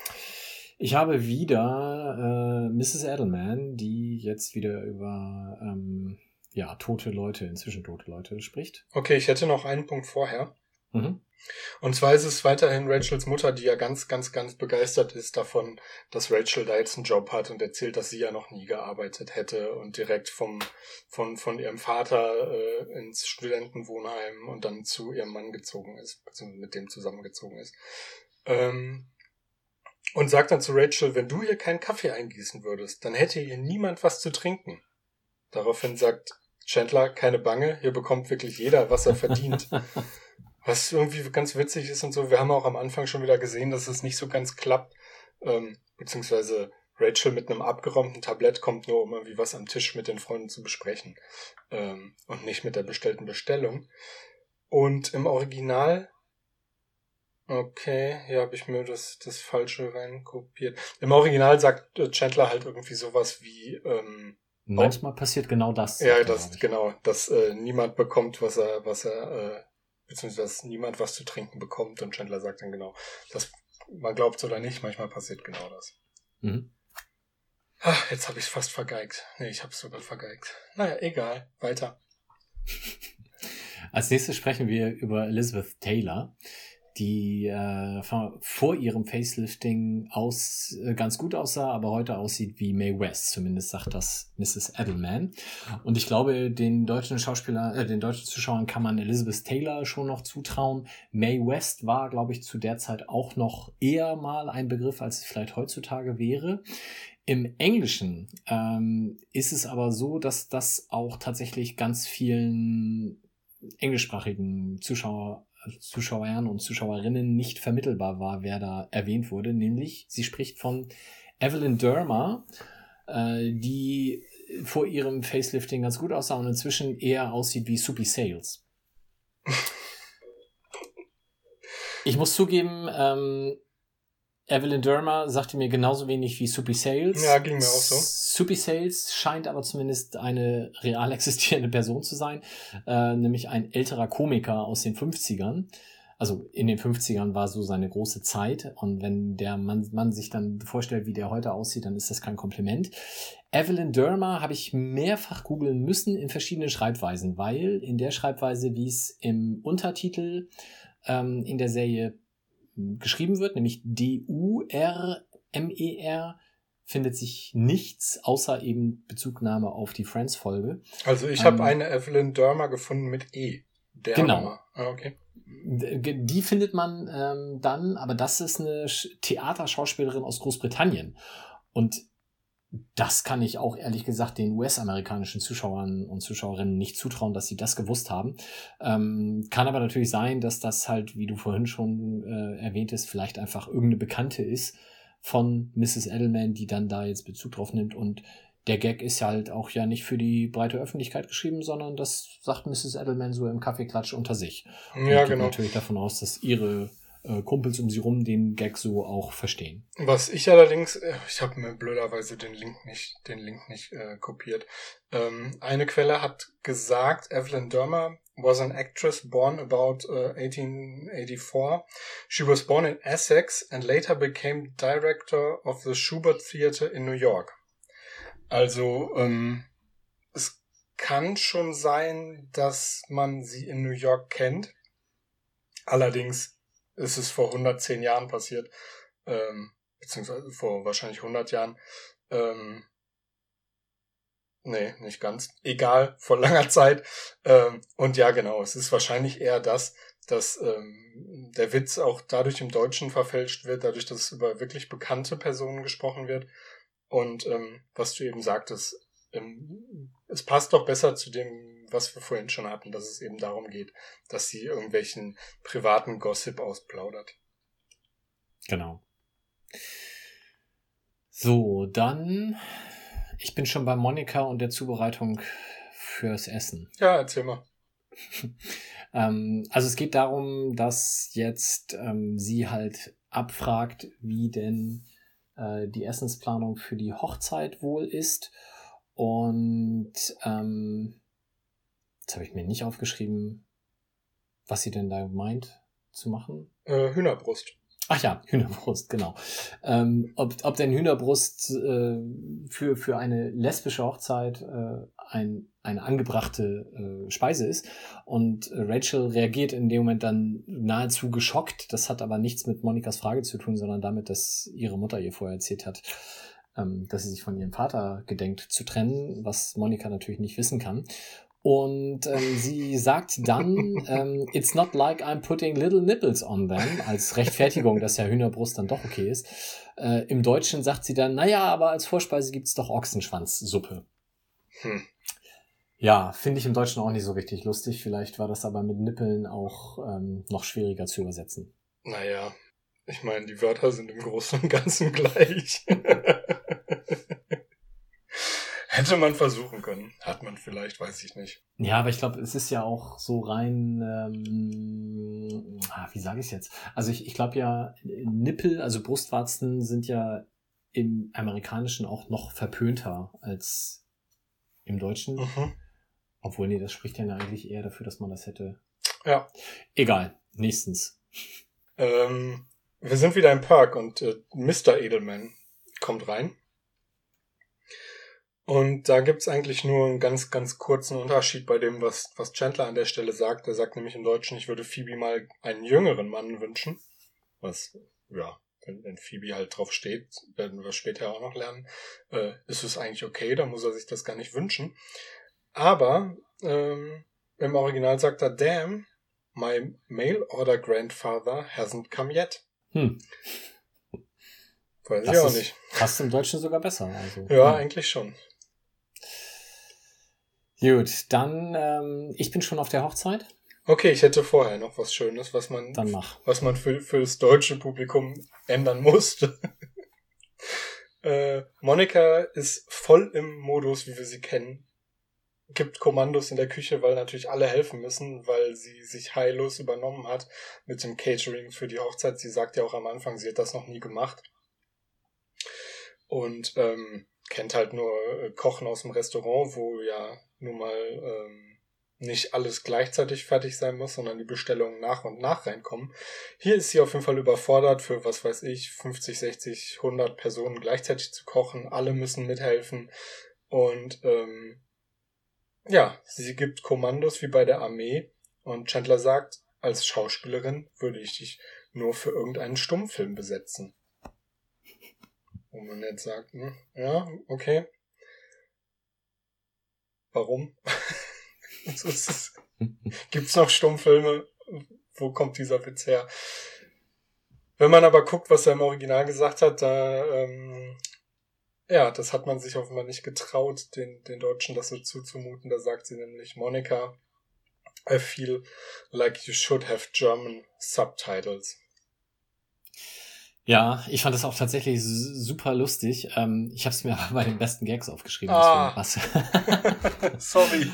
Ich habe wieder äh, Mrs. Edelman, die jetzt wieder über ähm, ja, tote Leute, inzwischen tote Leute spricht. Okay, ich hätte noch einen Punkt vorher. Mhm. Und zwar ist es weiterhin Rachels Mutter, die ja ganz, ganz, ganz begeistert ist davon, dass Rachel da jetzt einen Job hat und erzählt, dass sie ja noch nie gearbeitet hätte und direkt vom, von, von ihrem Vater äh, ins Studentenwohnheim und dann zu ihrem Mann gezogen ist, beziehungsweise mit dem zusammengezogen ist. Ähm, und sagt dann zu Rachel, wenn du hier keinen Kaffee eingießen würdest, dann hätte hier niemand was zu trinken. Daraufhin sagt Chandler, keine Bange, hier bekommt wirklich jeder, was er verdient. Was irgendwie ganz witzig ist und so. Wir haben auch am Anfang schon wieder gesehen, dass es nicht so ganz klappt. Ähm, beziehungsweise Rachel mit einem abgeräumten Tablett kommt nur, um irgendwie was am Tisch mit den Freunden zu besprechen. Ähm, und nicht mit der bestellten Bestellung. Und im Original. Okay, hier habe ich mir das, das Falsche reinkopiert. Im Original sagt äh, Chandler halt irgendwie sowas wie, ähm, Manchmal passiert genau das. ja, das, genau, dass äh, niemand bekommt, was er, was er, äh, beziehungsweise dass niemand was zu trinken bekommt und Chandler sagt dann genau, dass man glaubt oder nicht, manchmal passiert genau das. Mhm. Ach, jetzt habe ich es fast vergeigt. Nee, ich habe es sogar vergeigt. Naja, egal, weiter. Als nächstes sprechen wir über Elizabeth Taylor, die äh, vor ihrem Facelifting aus äh, ganz gut aussah, aber heute aussieht wie Mae West. Zumindest sagt das Mrs. Edelman. Und ich glaube, den deutschen Schauspieler, äh, den deutschen Zuschauern kann man Elizabeth Taylor schon noch zutrauen. Mae West war, glaube ich, zu der Zeit auch noch eher mal ein Begriff, als es vielleicht heutzutage wäre. Im Englischen ähm, ist es aber so, dass das auch tatsächlich ganz vielen englischsprachigen Zuschauer, Zuschauern und Zuschauerinnen nicht vermittelbar war, wer da erwähnt wurde. Nämlich, sie spricht von Evelyn Dermer, äh, die vor ihrem Facelifting ganz gut aussah und inzwischen eher aussieht wie Soupy Sales. Ich muss zugeben, ähm, Evelyn Dermer sagte mir genauso wenig wie Soupy Sales. Ja, ging mir auch so. Soupy Sales scheint aber zumindest eine real existierende Person zu sein, äh, nämlich ein älterer Komiker aus den 50ern. Also in den 50ern war so seine große Zeit und wenn der Mann, Mann sich dann vorstellt, wie der heute aussieht, dann ist das kein Kompliment. Evelyn Dermer habe ich mehrfach googeln müssen in verschiedenen Schreibweisen, weil in der Schreibweise, wie es im Untertitel ähm, in der Serie geschrieben wird, nämlich D-U-R-M-E-R, findet sich nichts außer eben Bezugnahme auf die Friends-Folge. Also ich habe Ähm, eine Evelyn Dermer gefunden mit E. Dermer. Genau. Ah, okay. Die findet man ähm, dann, aber das ist eine Theaterschauspielerin aus Großbritannien. Und das kann ich auch ehrlich gesagt den US-amerikanischen Zuschauern und Zuschauerinnen nicht zutrauen, dass sie das gewusst haben. Ähm, kann aber natürlich sein, dass das halt, wie du vorhin schon äh, erwähntest, vielleicht einfach irgendeine Bekannte ist von Mrs. Edelman, die dann da jetzt Bezug drauf nimmt. Und der Gag ist ja halt auch ja nicht für die breite Öffentlichkeit geschrieben, sondern das sagt Mrs. Edelman so im Kaffeeklatsch unter sich. Ja, und genau. natürlich davon aus, dass ihre äh, Kumpels um sie rum den Gag so auch verstehen. Was ich allerdings, äh, ich habe mir blöderweise den Link nicht, den Link nicht äh, kopiert. Ähm, eine Quelle hat gesagt, Evelyn Dermer was an actress born about uh, 1884. She was born in Essex and later became director of the Schubert Theater in New York. Also ähm, es kann schon sein, dass man sie in New York kennt. Allerdings ist es vor 110 Jahren passiert, ähm, beziehungsweise vor wahrscheinlich 100 Jahren. Ähm, nee, nicht ganz. Egal, vor langer Zeit. Ähm, und ja, genau, es ist wahrscheinlich eher das, dass ähm, der Witz auch dadurch im Deutschen verfälscht wird, dadurch, dass es über wirklich bekannte Personen gesprochen wird. Und ähm, was du eben sagtest, ähm, es passt doch besser zu dem, was wir vorhin schon hatten, dass es eben darum geht, dass sie irgendwelchen privaten Gossip ausplaudert. Genau. So, dann, ich bin schon bei Monika und der Zubereitung fürs Essen. Ja, erzähl mal. ähm, also es geht darum, dass jetzt ähm, sie halt abfragt, wie denn äh, die Essensplanung für die Hochzeit wohl ist. Und ähm, jetzt habe ich mir nicht aufgeschrieben, was sie denn da meint zu machen. Äh, Hühnerbrust. Ach ja, Hühnerbrust, genau. Ähm, ob, ob denn Hühnerbrust äh, für, für eine lesbische Hochzeit äh, ein, eine angebrachte äh, Speise ist. Und Rachel reagiert in dem Moment dann nahezu geschockt. Das hat aber nichts mit Monikas Frage zu tun, sondern damit, dass ihre Mutter ihr vorher erzählt hat, ähm, dass sie sich von ihrem Vater gedenkt zu trennen, was Monika natürlich nicht wissen kann. Und ähm, sie sagt dann, ähm, it's not like I'm putting little nipples on them, als Rechtfertigung, dass ja Hühnerbrust dann doch okay ist. Äh, Im Deutschen sagt sie dann, naja, aber als Vorspeise gibt's doch Ochsenschwanzsuppe. Hm. Ja, finde ich im Deutschen auch nicht so richtig lustig. Vielleicht war das aber mit Nippeln auch ähm, noch schwieriger zu übersetzen. Naja, ich meine, die Wörter sind im Großen und Ganzen gleich. Hätte man versuchen können. Hat man vielleicht, weiß ich nicht. Ja, aber ich glaube, es ist ja auch so rein, ähm, ah, wie sage ich es jetzt? Also ich, ich glaube ja, Nippel, also Brustwarzen sind ja im Amerikanischen auch noch verpönter als im Deutschen. Mhm. Obwohl, nee, das spricht ja eigentlich eher dafür, dass man das hätte. Ja. Egal, nächstens. Ähm, wir sind wieder im Park und äh, Mr. Edelman kommt rein. Und da gibt's eigentlich nur einen ganz, ganz kurzen Unterschied bei dem, was, was Chandler an der Stelle sagt. Er sagt nämlich im Deutschen, ich würde Phoebe mal einen jüngeren Mann wünschen. Was, ja, wenn, wenn Phoebe halt drauf steht, werden wir später auch noch lernen, äh, ist es eigentlich okay, da muss er sich das gar nicht wünschen. Aber ähm, im Original sagt er, damn, my mail order grandfather hasn't come yet. Hm. Weiß Das ich auch nicht. Fast im Deutschen sogar besser. Also. Ja, Hm. eigentlich schon. Gut, dann, ähm, ich bin schon auf der Hochzeit. Okay, ich hätte vorher noch was Schönes, was man, Dann mach. was man für, für das deutsche Publikum ändern musste. äh, Monika ist voll im Modus, wie wir sie kennen. Gibt Kommandos in der Küche, weil natürlich alle helfen müssen, weil sie sich heillos übernommen hat mit dem Catering für die Hochzeit. Sie sagt ja auch am Anfang, sie hat das noch nie gemacht. Und ähm, kennt halt nur äh, Kochen aus dem Restaurant, wo ja nun mal ähm, nicht alles gleichzeitig fertig sein muss, sondern die Bestellungen nach und nach reinkommen. Hier ist sie auf jeden Fall überfordert für, was weiß ich, 50, 60, 100 Personen gleichzeitig zu kochen. Alle müssen mithelfen. Und ähm, ja, sie gibt Kommandos wie bei der Armee. Und Chandler sagt, als Schauspielerin würde ich dich nur für irgendeinen Stummfilm besetzen. Wo man jetzt sagt, hm, ja, okay. Warum? Ist es. Noch Stummfilme, wo kommt dieser Witz her? Wenn man aber guckt, was er im Original gesagt hat, da, ähm, ja, das hat man sich offenbar nicht getraut, den, den Deutschen das so zuzumuten. Da sagt sie nämlich, Monika, I feel like you should have German subtitles. Ja, ich fand das auch tatsächlich super lustig. Ähm, ich habe es mir bei den besten Gags aufgeschrieben. Ah. Was. Sorry.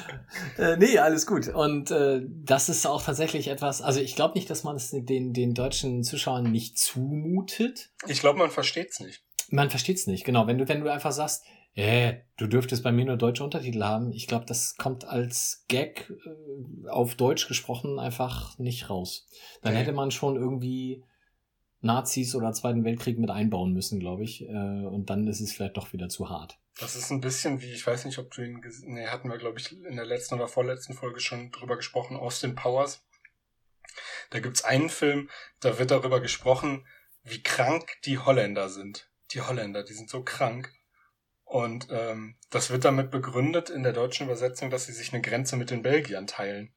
äh, nee, alles gut. Und äh, das ist auch tatsächlich etwas, also ich glaube nicht, dass man es den, den deutschen Zuschauern nicht zumutet. Ich glaube, man versteht es nicht. Man versteht es nicht, genau. Wenn du, wenn du einfach sagst, äh, du dürftest bei mir nur deutsche Untertitel haben, ich glaube, das kommt als Gag äh, auf Deutsch gesprochen einfach nicht raus. Dann nee. hätte man schon irgendwie Nazis oder Zweiten Weltkrieg mit einbauen müssen, glaube ich. Äh, und dann ist es vielleicht doch wieder zu hart. Das ist ein bisschen wie, ich weiß nicht, ob du ihn, nee, hatten wir, glaube ich, in der letzten oder vorletzten Folge schon drüber gesprochen, Austin Powers. Da gibt's einen Film, da wird darüber gesprochen, wie krank die Holländer sind. Die Holländer, die sind so krank. Und ähm, das wird damit begründet in der deutschen Übersetzung, dass sie sich eine Grenze mit den Belgiern teilen.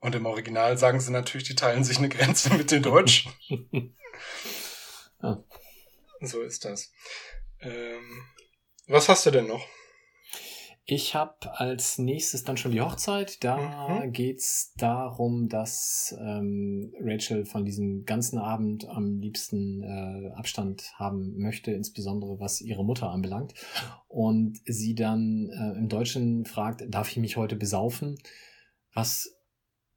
Und im Original sagen sie natürlich, die teilen sich eine Grenze mit den Deutschen. ja. So ist das. Ähm, was hast du denn noch? Ich habe als nächstes dann schon die Hochzeit. Da mhm. geht's darum, dass ähm, Rachel von diesem ganzen Abend am liebsten äh, Abstand haben möchte, insbesondere was ihre Mutter anbelangt. Und sie dann äh, im Deutschen fragt, darf ich mich heute besaufen? Was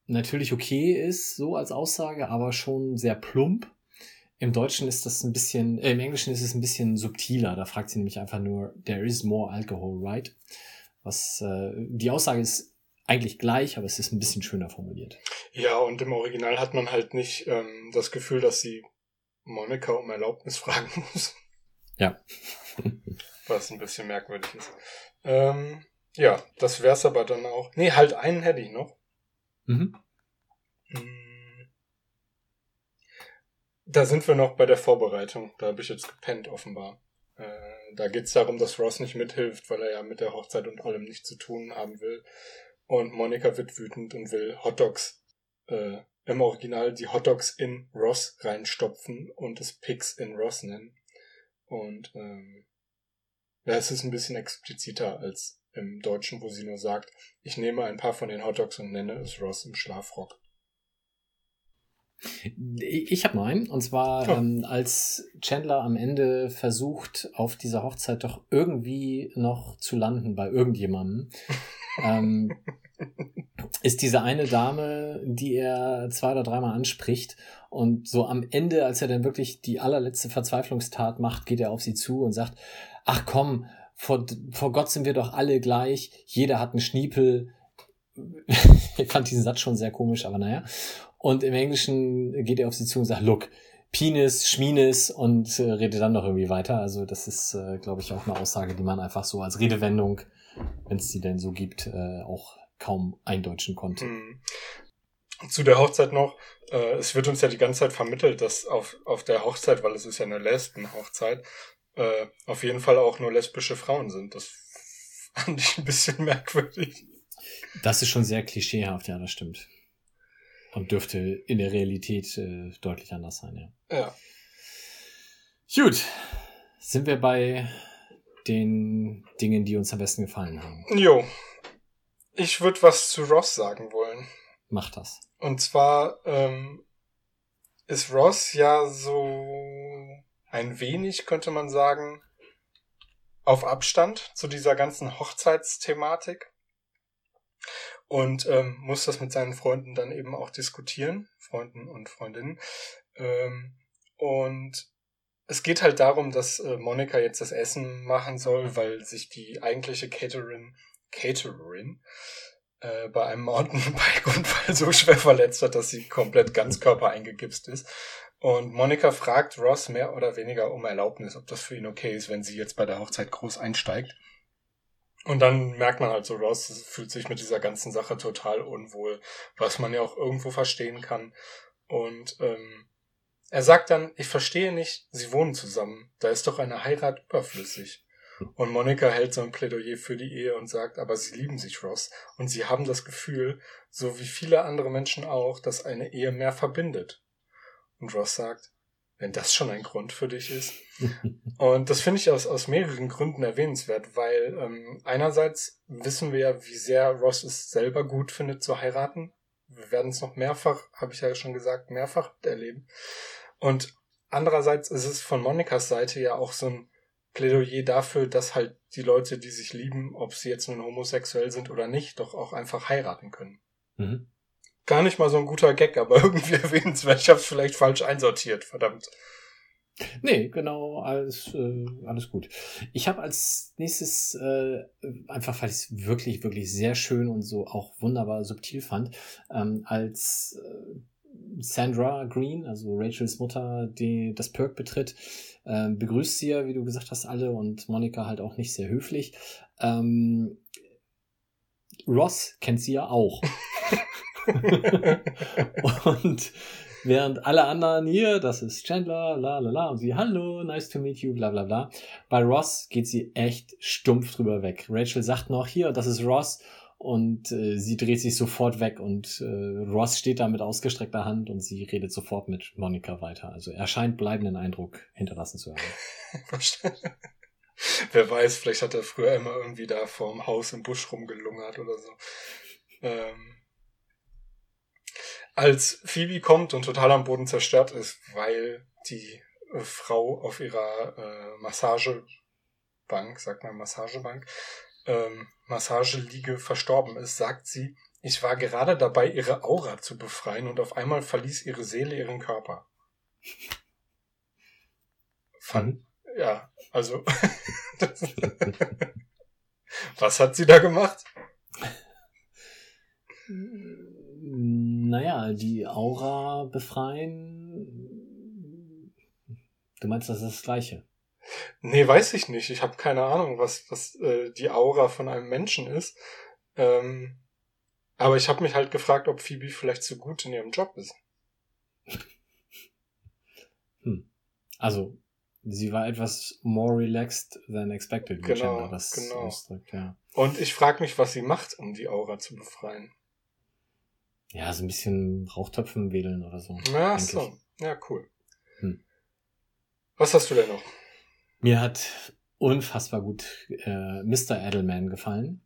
natürlich okay ist, so als Aussage, aber schon sehr plump. Im Deutschen ist das ein bisschen, äh, im Englischen ist es ein bisschen subtiler. Da fragt sie nämlich einfach nur, there is more alcohol, right? Was, äh, die Aussage ist eigentlich gleich, aber es ist ein bisschen schöner formuliert. Ja, und im Original hat man halt nicht ähm, das Gefühl, dass sie Monika um Erlaubnis fragen muss. Ja. Was ein bisschen merkwürdig ist. Ähm, ja, das wär's aber dann auch. Nee, halt einen hätte ich noch. Mhm. Hm. Da sind wir noch bei der Vorbereitung. Da habe ich jetzt gepennt, offenbar. Äh, da geht es darum, dass Ross nicht mithilft, weil er ja mit der Hochzeit und allem nichts zu tun haben will. Und Monika wird wütend und will Hotdogs äh, im Original die Hotdogs in Ross reinstopfen und es Pigs in Ross nennen. Und ähm, ja, es ist ein bisschen expliziter als im Deutschen, wo sie nur sagt, ich nehme ein paar von den Hotdogs und nenne es Ross im Schlafrock. Ich habe noch einen, und zwar oh. ähm, als Chandler am Ende versucht, auf dieser Hochzeit doch irgendwie noch zu landen bei irgendjemandem, ähm, ist diese eine Dame, die er zwei oder dreimal anspricht und so am Ende, als er dann wirklich die allerletzte Verzweiflungstat macht, geht er auf sie zu und sagt, ach komm, vor, vor Gott sind wir doch alle gleich, jeder hat einen Schniepel. ich fand diesen Satz schon sehr komisch, aber naja. Und im Englischen geht er auf sie zu und sagt, look, Penis, Schmienis und äh, redet dann noch irgendwie weiter. Also das ist, äh, glaube ich, auch eine Aussage, die man einfach so als Redewendung, wenn es sie denn so gibt, äh, auch kaum eindeutschen konnte. Mhm. Zu der Hochzeit noch, äh, es wird uns ja die ganze Zeit vermittelt, dass auf, auf der Hochzeit, weil es ist ja eine Lesben-Hochzeit, äh, auf jeden Fall auch nur lesbische Frauen sind. Das fand ich ein bisschen merkwürdig. Das ist schon sehr klischeehaft, ja, das stimmt. Und dürfte in der Realität äh, deutlich anders sein, ja. Ja. Gut. Sind wir bei den Dingen, die uns am besten gefallen haben? Jo. Ich würde was zu Ross sagen wollen. Mach das. Und zwar ähm, ist Ross ja so ein wenig, könnte man sagen, auf Abstand zu dieser ganzen Hochzeitsthematik und ähm, muss das mit seinen Freunden dann eben auch diskutieren, Freunden und Freundinnen. Ähm, und es geht halt darum, dass äh, Monika jetzt das Essen machen soll, weil sich die eigentliche Caterin, Caterin äh, bei einem Mountainbike-Unfall so schwer verletzt hat, dass sie komplett ganzkörper eingegipst ist. Und Monika fragt Ross mehr oder weniger um Erlaubnis, ob das für ihn okay ist, wenn sie jetzt bei der Hochzeit groß einsteigt. Und dann merkt man halt so, Ross fühlt sich mit dieser ganzen Sache total unwohl, was man ja auch irgendwo verstehen kann. Und ähm, er sagt dann, ich verstehe nicht, sie wohnen zusammen, da ist doch eine Heirat überflüssig. Und Monika hält so ein Plädoyer für die Ehe und sagt, aber sie lieben sich, Ross. Und sie haben das Gefühl, so wie viele andere Menschen auch, dass eine Ehe mehr verbindet. Und Ross sagt, wenn das schon ein Grund für dich ist. und das finde ich aus, aus mehreren Gründen erwähnenswert, weil ähm, einerseits wissen wir ja, wie sehr Ross es selber gut findet zu heiraten. Wir werden es noch mehrfach, habe ich ja schon gesagt, mehrfach erleben. Und andererseits ist es von Monikas Seite ja auch so ein Plädoyer dafür, dass halt die Leute, die sich lieben, ob sie jetzt nun homosexuell sind oder nicht, doch auch einfach heiraten können. Mhm. Gar nicht mal so ein guter Gag, aber irgendwie erwähnenswert. Ich habe es vielleicht falsch einsortiert, verdammt. Nee, genau, alles, äh, alles gut. Ich habe als nächstes, äh, einfach weil ich es wirklich, wirklich sehr schön und so auch wunderbar subtil fand, ähm, als äh, Sandra Green, also Rachels Mutter, die das Perk betritt, äh, begrüßt sie ja, wie du gesagt hast, alle und Monika halt auch nicht sehr höflich. Ähm, Ross kennt sie ja auch. und während alle anderen hier, das ist Chandler, la la la, und sie, hallo, nice to meet you, bla bla bla. Bei Ross geht sie echt stumpf drüber weg. Rachel sagt noch, hier, das ist Ross und äh, sie dreht sich sofort weg und äh, Ross steht da mit ausgestreckter Hand und sie redet sofort mit Monika weiter. Also er scheint bleibenden Eindruck hinterlassen zu haben. Wer weiß, vielleicht hat er früher immer irgendwie da vorm Haus im Busch rumgelungert oder so. Ähm, als Phoebe kommt und total am Boden zerstört ist, weil die äh, Frau auf ihrer äh, Massagebank, sagt man Massagebank, ähm, Massageliege verstorben ist, sagt sie, ich war gerade dabei, ihre Aura zu befreien und auf einmal verließ ihre Seele ihren Körper. Fun. Mhm. Ja, also. Was hat sie da gemacht? Naja, die Aura befreien. Du meinst, das ist das Gleiche? Nee, weiß ich nicht. Ich habe keine Ahnung, was, was äh, die Aura von einem Menschen ist. Ähm, aber ich habe mich halt gefragt, ob Phoebe vielleicht zu gut in ihrem Job ist. Hm. Also, sie war etwas more relaxed than expected, genau, das genau. ausdrückt, ja. Und ich frage mich, was sie macht, um die Aura zu befreien. Ja, so ein bisschen Rauchtöpfen wedeln oder so. Ja, so. Ich. Ja, cool. Hm. Was hast du denn noch? Mir hat unfassbar gut äh, Mr. Edelman gefallen,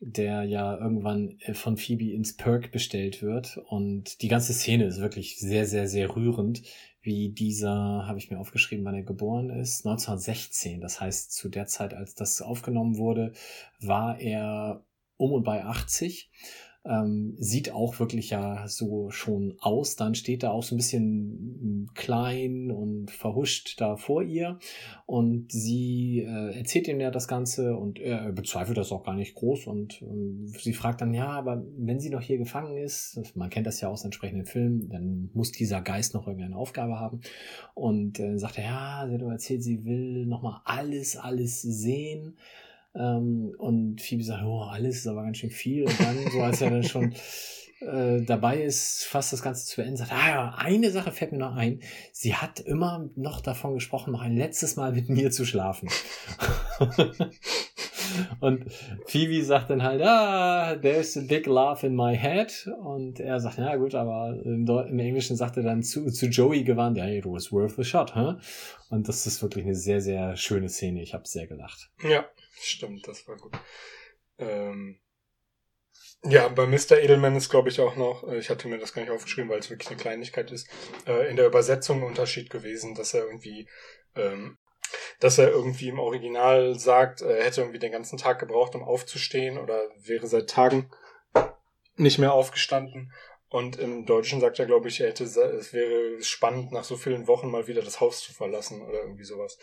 der ja irgendwann äh, von Phoebe ins Perk bestellt wird. Und die ganze Szene ist wirklich sehr, sehr, sehr rührend, wie dieser, habe ich mir aufgeschrieben, wann er geboren ist, 1916. Das heißt, zu der Zeit, als das aufgenommen wurde, war er um und bei 80 ähm, sieht auch wirklich ja so schon aus. Dann steht er auch so ein bisschen mm, klein und verhuscht da vor ihr. Und sie äh, erzählt ihm ja das Ganze und er bezweifelt das auch gar nicht groß. Und ähm, sie fragt dann, ja, aber wenn sie noch hier gefangen ist, man kennt das ja aus entsprechenden Filmen, dann muss dieser Geist noch irgendeine Aufgabe haben. Und äh, sagt er, ja, sie hat erzählt, sie will nochmal alles, alles sehen. Ähm, und Phoebe sagt, oh, alles ist aber ganz schön viel. Und dann, so als er dann schon äh, dabei ist, fast das Ganze zu Ende, sagt, ah ja, eine Sache fällt mir noch ein. Sie hat immer noch davon gesprochen, noch ein letztes Mal mit mir zu schlafen. und Phoebe sagt dann halt, ah, there's a big laugh in my head. Und er sagt, ja gut, aber im, im Englischen sagt er dann zu, zu Joey gewandt, ja, it was worth a shot, huh? Und das ist wirklich eine sehr, sehr schöne Szene. Ich habe sehr gelacht. Ja. Stimmt, das war gut. Ähm, ja, bei Mr. Edelman ist, glaube ich, auch noch, äh, ich hatte mir das gar nicht aufgeschrieben, weil es wirklich eine Kleinigkeit ist, äh, in der Übersetzung ein Unterschied gewesen, dass er irgendwie, ähm, dass er irgendwie im Original sagt, er hätte irgendwie den ganzen Tag gebraucht, um aufzustehen oder wäre seit Tagen nicht mehr aufgestanden. Und im Deutschen sagt er, glaube ich, er hätte, es wäre spannend, nach so vielen Wochen mal wieder das Haus zu verlassen oder irgendwie sowas.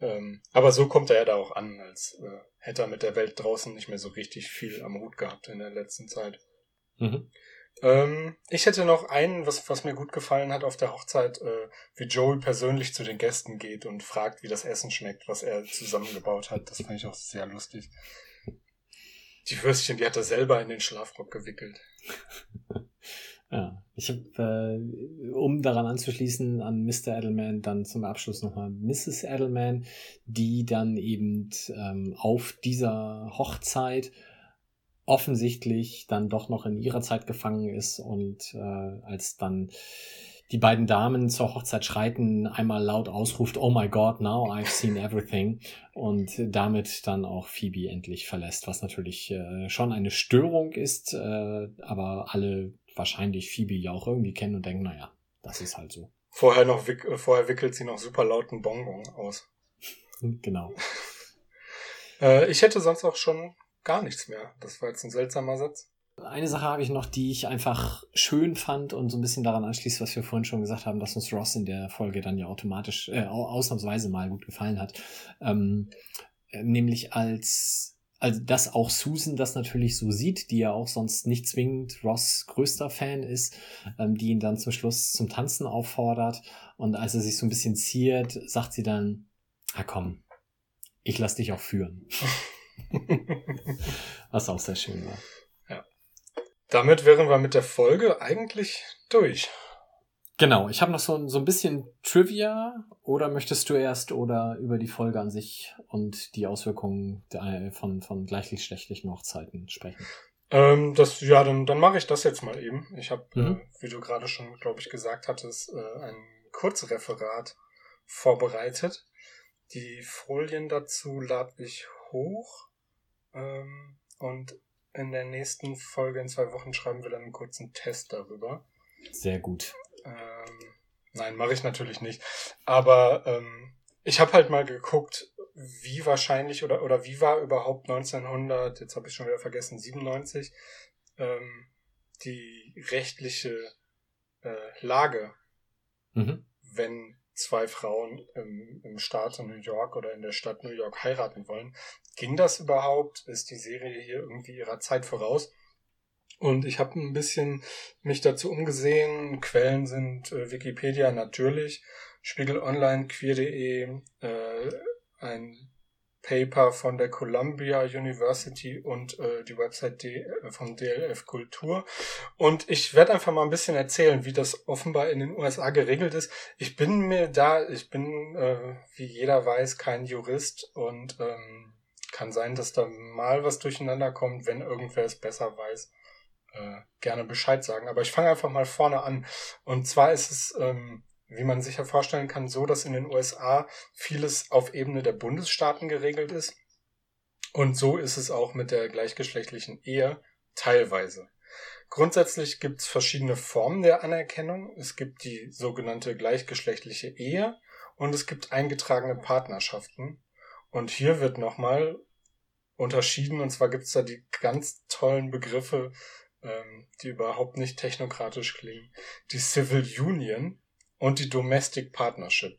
Ähm, aber so kommt er ja da auch an, als äh, hätte er mit der Welt draußen nicht mehr so richtig viel am Hut gehabt in der letzten Zeit. Mhm. Ähm, ich hätte noch einen, was, was mir gut gefallen hat auf der Hochzeit, äh, wie Joel persönlich zu den Gästen geht und fragt, wie das Essen schmeckt, was er zusammengebaut hat. Das fand ich auch sehr lustig. Die Würstchen, die hat er selber in den Schlafrock gewickelt. ja, Ich habe, äh, um daran anzuschließen, an Mr. Edelman dann zum Abschluss nochmal Mrs. Edelman, die dann eben ähm, auf dieser Hochzeit offensichtlich dann doch noch in ihrer Zeit gefangen ist und äh, als dann die beiden Damen zur Hochzeit schreiten, einmal laut ausruft, Oh my God, now I've seen everything und damit dann auch Phoebe endlich verlässt, was natürlich äh, schon eine Störung ist, äh, aber alle wahrscheinlich Phoebe ja auch irgendwie kennen und denken, naja, das ist halt so. Vorher noch, äh, vorher wickelt sie noch super lauten Bonbon aus. genau. äh, ich hätte sonst auch schon gar nichts mehr. Das war jetzt ein seltsamer Satz. Eine Sache habe ich noch, die ich einfach schön fand und so ein bisschen daran anschließt, was wir vorhin schon gesagt haben, dass uns Ross in der Folge dann ja automatisch, äh, ausnahmsweise mal gut gefallen hat. Ähm, nämlich als, also dass auch Susan das natürlich so sieht, die ja auch sonst nicht zwingend Ross größter Fan ist, ähm, die ihn dann zum Schluss zum Tanzen auffordert. Und als er sich so ein bisschen ziert, sagt sie dann, ah komm, ich lass dich auch führen. Was auch sehr schön war. Ja. Damit wären wir mit der Folge eigentlich durch. Genau, ich habe noch so, so ein bisschen Trivia oder möchtest du erst oder über die Folge an sich und die Auswirkungen der, von, von gleichgeschlechtlichen Hochzeiten sprechen? Ähm, das, ja, dann, dann mache ich das jetzt mal eben. Ich habe, mhm. äh, wie du gerade schon, glaube ich, gesagt hattest, äh, ein Kurzreferat vorbereitet. Die Folien dazu lade ich hoch. Ähm, und in der nächsten Folge in zwei Wochen schreiben wir dann einen kurzen Test darüber. Sehr gut. Ähm, nein, mache ich natürlich nicht. Aber ähm, ich habe halt mal geguckt, wie wahrscheinlich oder, oder wie war überhaupt 1900, jetzt habe ich schon wieder vergessen, 97, ähm, die rechtliche äh, Lage, mhm. wenn zwei Frauen im, im Staat New York oder in der Stadt New York heiraten wollen. Ging das überhaupt? Ist die Serie hier irgendwie ihrer Zeit voraus? Und ich habe ein bisschen mich dazu umgesehen. Quellen sind äh, Wikipedia natürlich, Spiegel Online, queer.de, äh, ein Paper von der Columbia University und äh, die Website D äh, von DLF Kultur. Und ich werde einfach mal ein bisschen erzählen, wie das offenbar in den USA geregelt ist. Ich bin mir da, ich bin, äh, wie jeder weiß, kein Jurist und ähm, kann sein, dass da mal was durcheinander kommt, wenn irgendwer es besser weiß. Äh, gerne Bescheid sagen. Aber ich fange einfach mal vorne an. Und zwar ist es ähm, wie man sich ja vorstellen kann, so, dass in den USA vieles auf Ebene der Bundesstaaten geregelt ist. Und so ist es auch mit der gleichgeschlechtlichen Ehe teilweise. Grundsätzlich gibt es verschiedene Formen der Anerkennung. Es gibt die sogenannte gleichgeschlechtliche Ehe und es gibt eingetragene Partnerschaften. Und hier wird nochmal unterschieden, und zwar gibt es da die ganz tollen Begriffe, ähm, die überhaupt nicht technokratisch klingen. Die Civil Union, und die Domestic Partnership.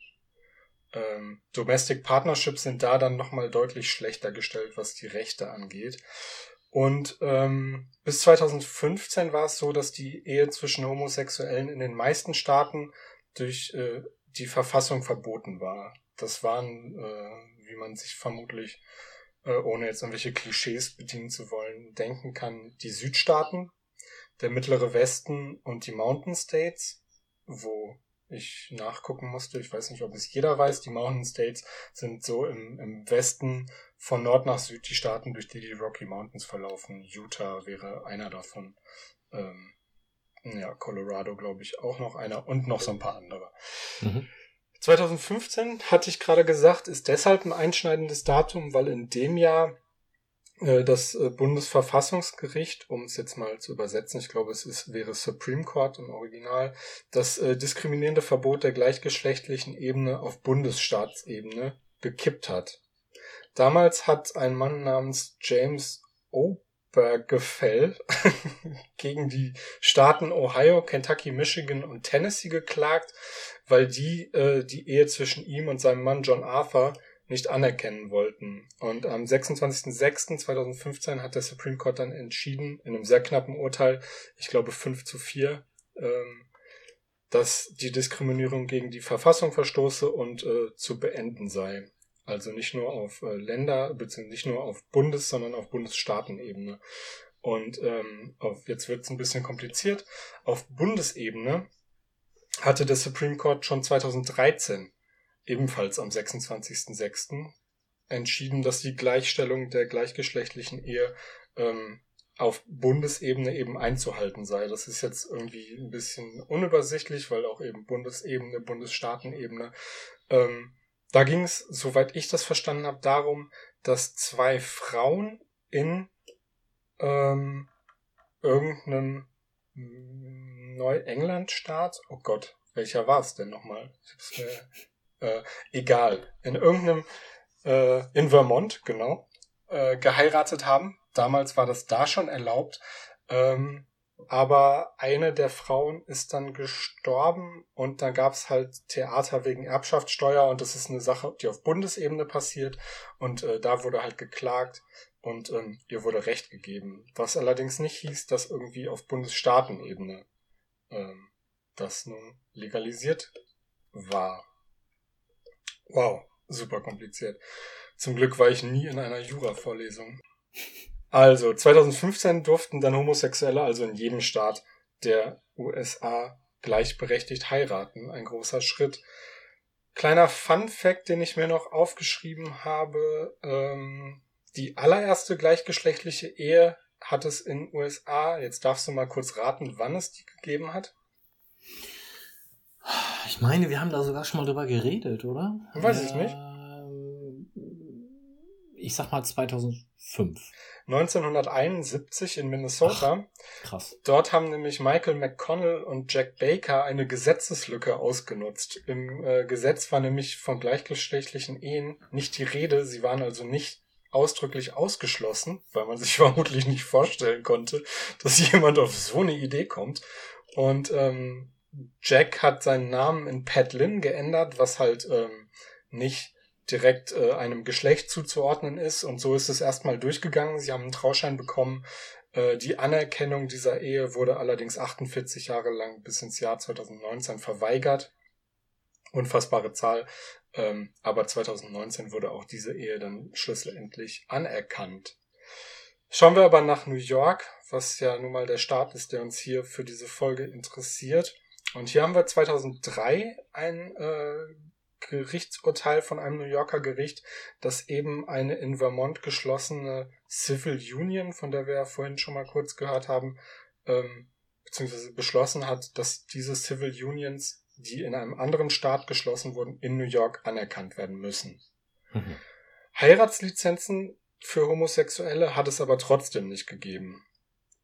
Ähm, Domestic Partnerships sind da dann nochmal deutlich schlechter gestellt, was die Rechte angeht. Und ähm, bis 2015 war es so, dass die Ehe zwischen Homosexuellen in den meisten Staaten durch äh, die Verfassung verboten war. Das waren, äh, wie man sich vermutlich, äh, ohne jetzt irgendwelche Klischees bedienen zu wollen, denken kann, die Südstaaten, der mittlere Westen und die Mountain States, wo ich nachgucken musste. Ich weiß nicht, ob es jeder weiß. Die Mountain States sind so im, im Westen von Nord nach Süd die Staaten, durch die die Rocky Mountains verlaufen. Utah wäre einer davon. Ähm, ja, Colorado, glaube ich, auch noch einer und noch so ein paar andere. Mhm. 2015, hatte ich gerade gesagt, ist deshalb ein einschneidendes Datum, weil in dem Jahr äh, das äh, Bundesverfassungsgericht, um es jetzt mal zu übersetzen, ich glaube, es ist, wäre Supreme Court im Original, das äh, diskriminierende Verbot der gleichgeschlechtlichen Ebene auf Bundesstaatsebene gekippt hat. Damals hat ein Mann namens James Obergefell gegen die Staaten Ohio, Kentucky, Michigan und Tennessee geklagt, weil die äh, die Ehe zwischen ihm und seinem Mann John Arthur nicht anerkennen wollten. Und am 26.06.2015 hat der Supreme Court dann entschieden, in einem sehr knappen Urteil, ich glaube 5 zu 4, ähm, dass die Diskriminierung gegen die Verfassung verstoße und äh, zu beenden sei. Also nicht nur auf äh, Länder, beziehungsweise nicht nur auf Bundes-, sondern auf Bundesstaatenebene. Und ähm, auf, jetzt wird es ein bisschen kompliziert. Auf Bundesebene hatte der Supreme Court schon 2013, ebenfalls am 26.06., entschieden, dass die Gleichstellung der gleichgeschlechtlichen Ehe ähm, auf Bundesebene eben einzuhalten sei. Das ist jetzt irgendwie ein bisschen unübersichtlich, weil auch eben Bundesebene, Bundesstaatenebene. Ähm, da ging es, soweit ich das verstanden habe, darum, dass zwei Frauen in ähm, irgendeinem Neuengland-Staat, oh Gott, welcher war es denn nochmal? Äh, äh, egal, in irgendeinem, äh, in Vermont, genau, äh, geheiratet haben. Damals war das da schon erlaubt. Ähm, aber eine der Frauen ist dann gestorben und dann gab es halt Theater wegen Erbschaftssteuer und das ist eine Sache, die auf Bundesebene passiert und äh, da wurde halt geklagt und ähm, ihr wurde Recht gegeben. Was allerdings nicht hieß, dass irgendwie auf Bundesstaatenebene ähm, das nun legalisiert war. Wow, super kompliziert. Zum Glück war ich nie in einer Jura-Vorlesung. Also, 2015 durften dann Homosexuelle also in jedem Staat der USA gleichberechtigt heiraten. Ein großer Schritt. Kleiner Fun Fact, den ich mir noch aufgeschrieben habe. Ähm, die allererste gleichgeschlechtliche Ehe hat es in USA. Jetzt darfst du mal kurz raten, wann es die gegeben hat. Ich meine, wir haben da sogar schon mal drüber geredet, oder? Weiß ich nicht. Ich sag mal 2005. 1971 in Minnesota. Ach, krass. Dort haben nämlich Michael McConnell und Jack Baker eine Gesetzeslücke ausgenutzt. Im äh, Gesetz war nämlich von gleichgeschlechtlichen Ehen nicht die Rede. Sie waren also nicht ausdrücklich ausgeschlossen, weil man sich vermutlich nicht vorstellen konnte, dass jemand auf so eine Idee kommt. Und ähm, Jack hat seinen Namen in Pat Lynn geändert, was halt ähm, nicht direkt äh, einem Geschlecht zuzuordnen ist. Und so ist es erstmal durchgegangen. Sie haben einen Trauschein bekommen. Äh, die Anerkennung dieser Ehe wurde allerdings 48 Jahre lang bis ins Jahr 2019 verweigert. Unfassbare Zahl. Ähm, aber 2019 wurde auch diese Ehe dann schlussendlich anerkannt. Schauen wir aber nach New York, was ja nun mal der Staat ist, der uns hier für diese Folge interessiert. Und hier haben wir 2003 ein äh, Gerichtsurteil von einem New Yorker Gericht, das eben eine in Vermont geschlossene Civil Union, von der wir ja vorhin schon mal kurz gehört haben, ähm, beziehungsweise beschlossen hat, dass diese Civil Unions, die in einem anderen Staat geschlossen wurden, in New York anerkannt werden müssen. Mhm. Heiratslizenzen für Homosexuelle hat es aber trotzdem nicht gegeben.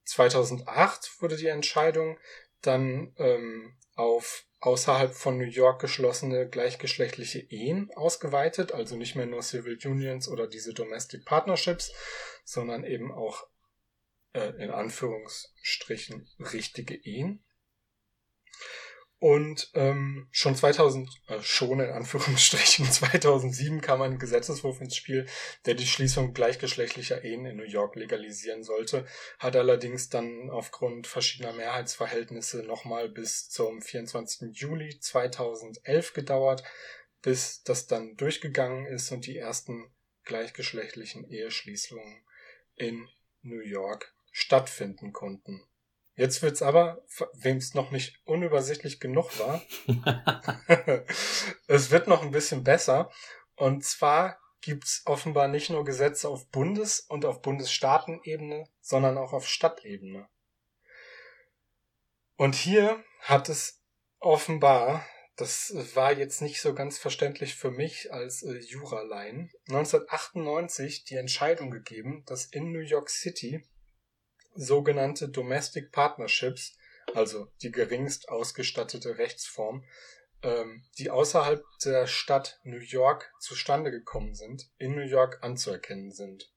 2008 wurde die Entscheidung dann ähm, auf außerhalb von New York geschlossene gleichgeschlechtliche Ehen ausgeweitet, also nicht mehr nur Civil Unions oder diese Domestic Partnerships, sondern eben auch äh, in Anführungsstrichen richtige Ehen. Und ähm, schon 2000, äh, schon in Anführungsstrichen 2007 kam ein Gesetzeswurf ins Spiel, der die Schließung gleichgeschlechtlicher Ehen in New York legalisieren sollte, hat allerdings dann aufgrund verschiedener Mehrheitsverhältnisse nochmal bis zum 24. Juli 2011 gedauert, bis das dann durchgegangen ist und die ersten gleichgeschlechtlichen Eheschließungen in New York stattfinden konnten. Jetzt wird's aber, wem es noch nicht unübersichtlich genug war, es wird noch ein bisschen besser. Und zwar gibt's offenbar nicht nur Gesetze auf Bundes- und auf Bundesstaatenebene, sondern auch auf Stadtebene. Und hier hat es offenbar, das war jetzt nicht so ganz verständlich für mich als äh, Juralein, 1998 die Entscheidung gegeben, dass in New York City sogenannte Domestic Partnerships, also die geringst ausgestattete Rechtsform, ähm, die außerhalb der Stadt New York zustande gekommen sind, in New York anzuerkennen sind.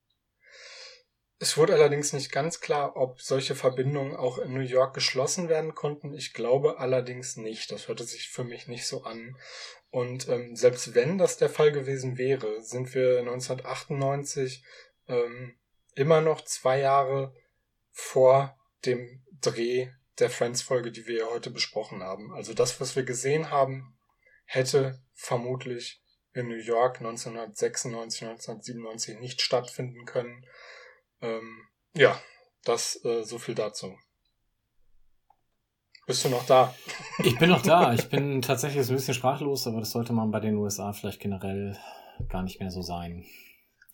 Es wurde allerdings nicht ganz klar, ob solche Verbindungen auch in New York geschlossen werden konnten. Ich glaube allerdings nicht. Das hörte sich für mich nicht so an. Und ähm, selbst wenn das der Fall gewesen wäre, sind wir 1998 ähm, immer noch zwei Jahre vor dem Dreh der Friends-Folge, die wir heute besprochen haben. Also das, was wir gesehen haben, hätte vermutlich in New York 1996, 1997 nicht stattfinden können. Ähm, ja, Das äh, so viel dazu. Bist du noch da? Ich bin noch da. Ich bin tatsächlich ein bisschen sprachlos, aber das sollte man bei den USA vielleicht generell gar nicht mehr so sein.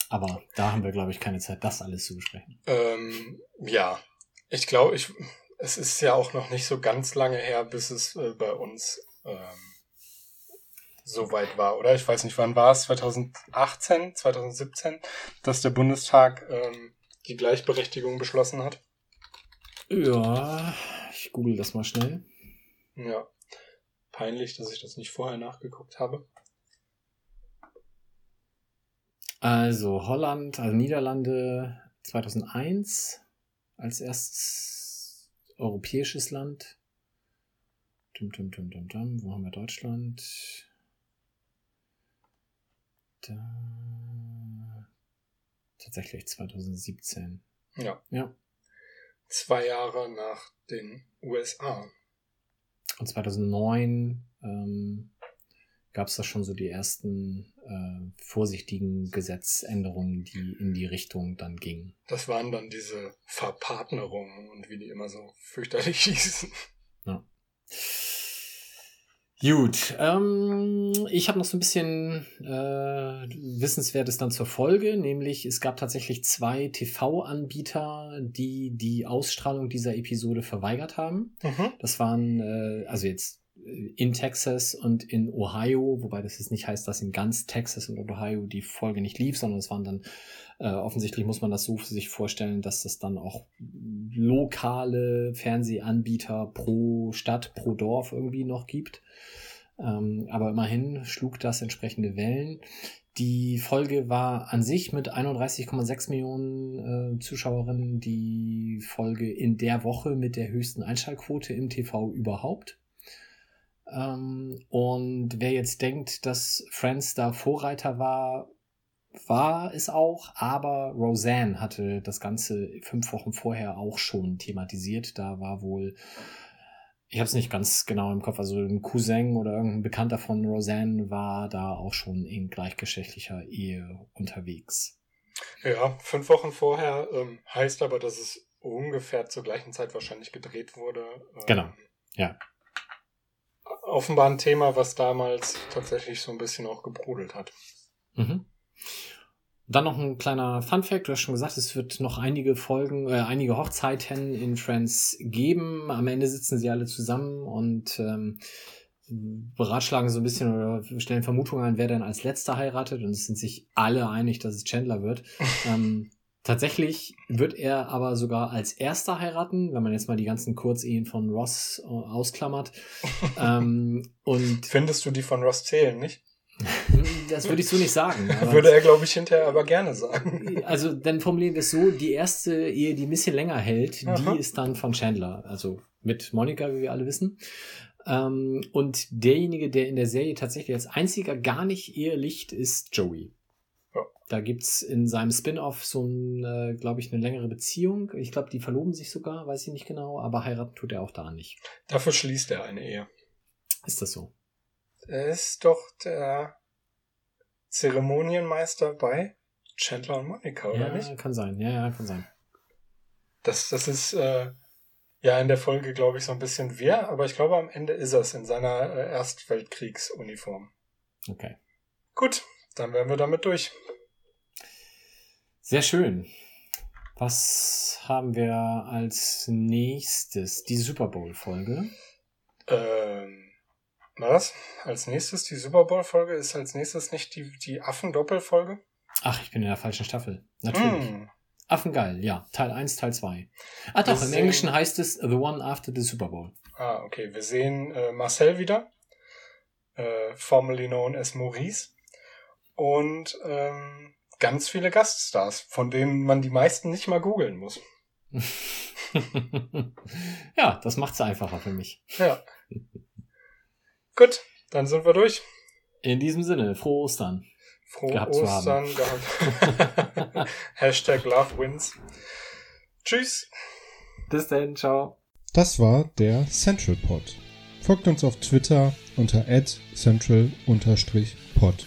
Aber da haben wir, glaube ich, keine Zeit, das alles zu besprechen. Ähm, ja, ich glaube, ich, es ist ja auch noch nicht so ganz lange her, bis es äh, bei uns ähm, so weit war, oder? Ich weiß nicht, wann war es? 2018, 2017, dass der Bundestag ähm, die Gleichberechtigung beschlossen hat. Ja, ich google das mal schnell. Ja. Peinlich, dass ich das nicht vorher nachgeguckt habe. Also Holland, also Niederlande 2001 als erstes europäisches Land. Dum, dum, dum, dum, dum. Wo haben wir Deutschland? Da. Tatsächlich 2017. Ja. Ja. Zwei Jahre nach den USA. Und 2009 ähm, gab es da schon so die ersten äh, vorsichtigen Gesetzänderungen, die in die Richtung dann gingen. Das waren dann diese Verpartnerungen und wie die immer so fürchterlich hießen. Ja. Gut, ähm, ich habe noch so ein bisschen äh, Wissenswertes dann zur Folge, nämlich es gab tatsächlich zwei TV-Anbieter, die die Ausstrahlung dieser Episode verweigert haben. Mhm. Das waren äh, also jetzt in Texas und in Ohio, wobei das jetzt nicht heißt, dass in ganz Texas und Ohio die Folge nicht lief, sondern es waren dann äh, offensichtlich muss man das so sich vorstellen, dass es dann auch lokale Fernsehanbieter pro Stadt, pro Dorf irgendwie noch gibt. Ähm, aber immerhin schlug das entsprechende Wellen. Die Folge war an sich mit 31,6 Millionen äh, Zuschauerinnen die Folge in der Woche mit der höchsten Einschaltquote im TV überhaupt. Ähm, und wer jetzt denkt, dass Friends da Vorreiter war, war es auch, aber Roseanne hatte das Ganze fünf Wochen vorher auch schon thematisiert. Da war wohl, ich habe es nicht ganz genau im Kopf, also ein Cousin oder irgendein Bekannter von Roseanne war da auch schon in gleichgeschlechtlicher Ehe unterwegs. Ja, fünf Wochen vorher ähm, heißt aber, dass es ungefähr zur gleichen Zeit wahrscheinlich gedreht wurde. Ähm, Genau, ja. Offenbar ein Thema, was damals tatsächlich so ein bisschen auch gebrodelt hat. Mhm. Dann noch ein kleiner Funfact. Du hast schon gesagt, es wird noch einige Folgen, äh, einige Hochzeiten in Friends geben. Am Ende sitzen sie alle zusammen und ähm, beratschlagen so ein bisschen oder stellen Vermutungen an, wer dann als letzter heiratet. Und es sind sich alle einig, dass es Chandler wird. ähm, tatsächlich wird er aber sogar als erster heiraten, wenn man jetzt mal die ganzen Kurzehen von Ross äh, ausklammert. ähm, und Findest du die von Ross zählen, nicht? das würde ich so nicht sagen. Würde er, glaube ich, hinterher aber gerne sagen. Also dann formulieren wir es so, die erste Ehe, die ein bisschen länger hält, Aha. die ist dann von Chandler, also mit Monika, wie wir alle wissen. Ähm, und derjenige, der in der Serie tatsächlich als einziger gar nicht ehelicht, ist Joey. Da gibt's in seinem Spin-off so ein, äh, glaube ich, eine längere Beziehung. Ich glaube, die verloben sich sogar, weiß ich nicht genau, aber heiraten tut er auch da nicht. Dafür schließt er eine Ehe. Ist das so? Er ist doch der Zeremonienmeister bei Chandler und Monica, oder ja, nicht? kann sein. Ja, ja, kann sein. Das, das ist äh, ja in der Folge, glaube ich, so ein bisschen wer, aber ich glaube, am Ende ist er es in seiner äh, Erstweltkriegsuniform. Okay. Gut, dann wären wir damit durch. Sehr schön. Was haben wir als nächstes? Die Super Bowl-Folge. Ähm, was? Als nächstes die Super Bowl-Folge ist als nächstes nicht die, die Affen-Doppelfolge? Ach, ich bin in der falschen Staffel. Natürlich. Hm. Affengeil, ja. Teil 1, Teil 2. Ah doch, im Deswegen- Englischen heißt es The One After the Super Bowl. Ah, okay. Wir sehen äh, Marcel wieder, äh, formerly known as Maurice. Und ähm, ganz viele Gaststars, von denen man die meisten nicht mal googeln muss. ja, das macht's einfacher für mich. Ja. Gut, dann sind wir durch. In diesem Sinne, frohe Ostern. Frohe Gehabt zu Ostern. Gehabt. Hashtag Love Wins. Tschüss. Bis dann, ciao. Das war der Central Pod. Folgt uns auf Twitter unter @central_pod.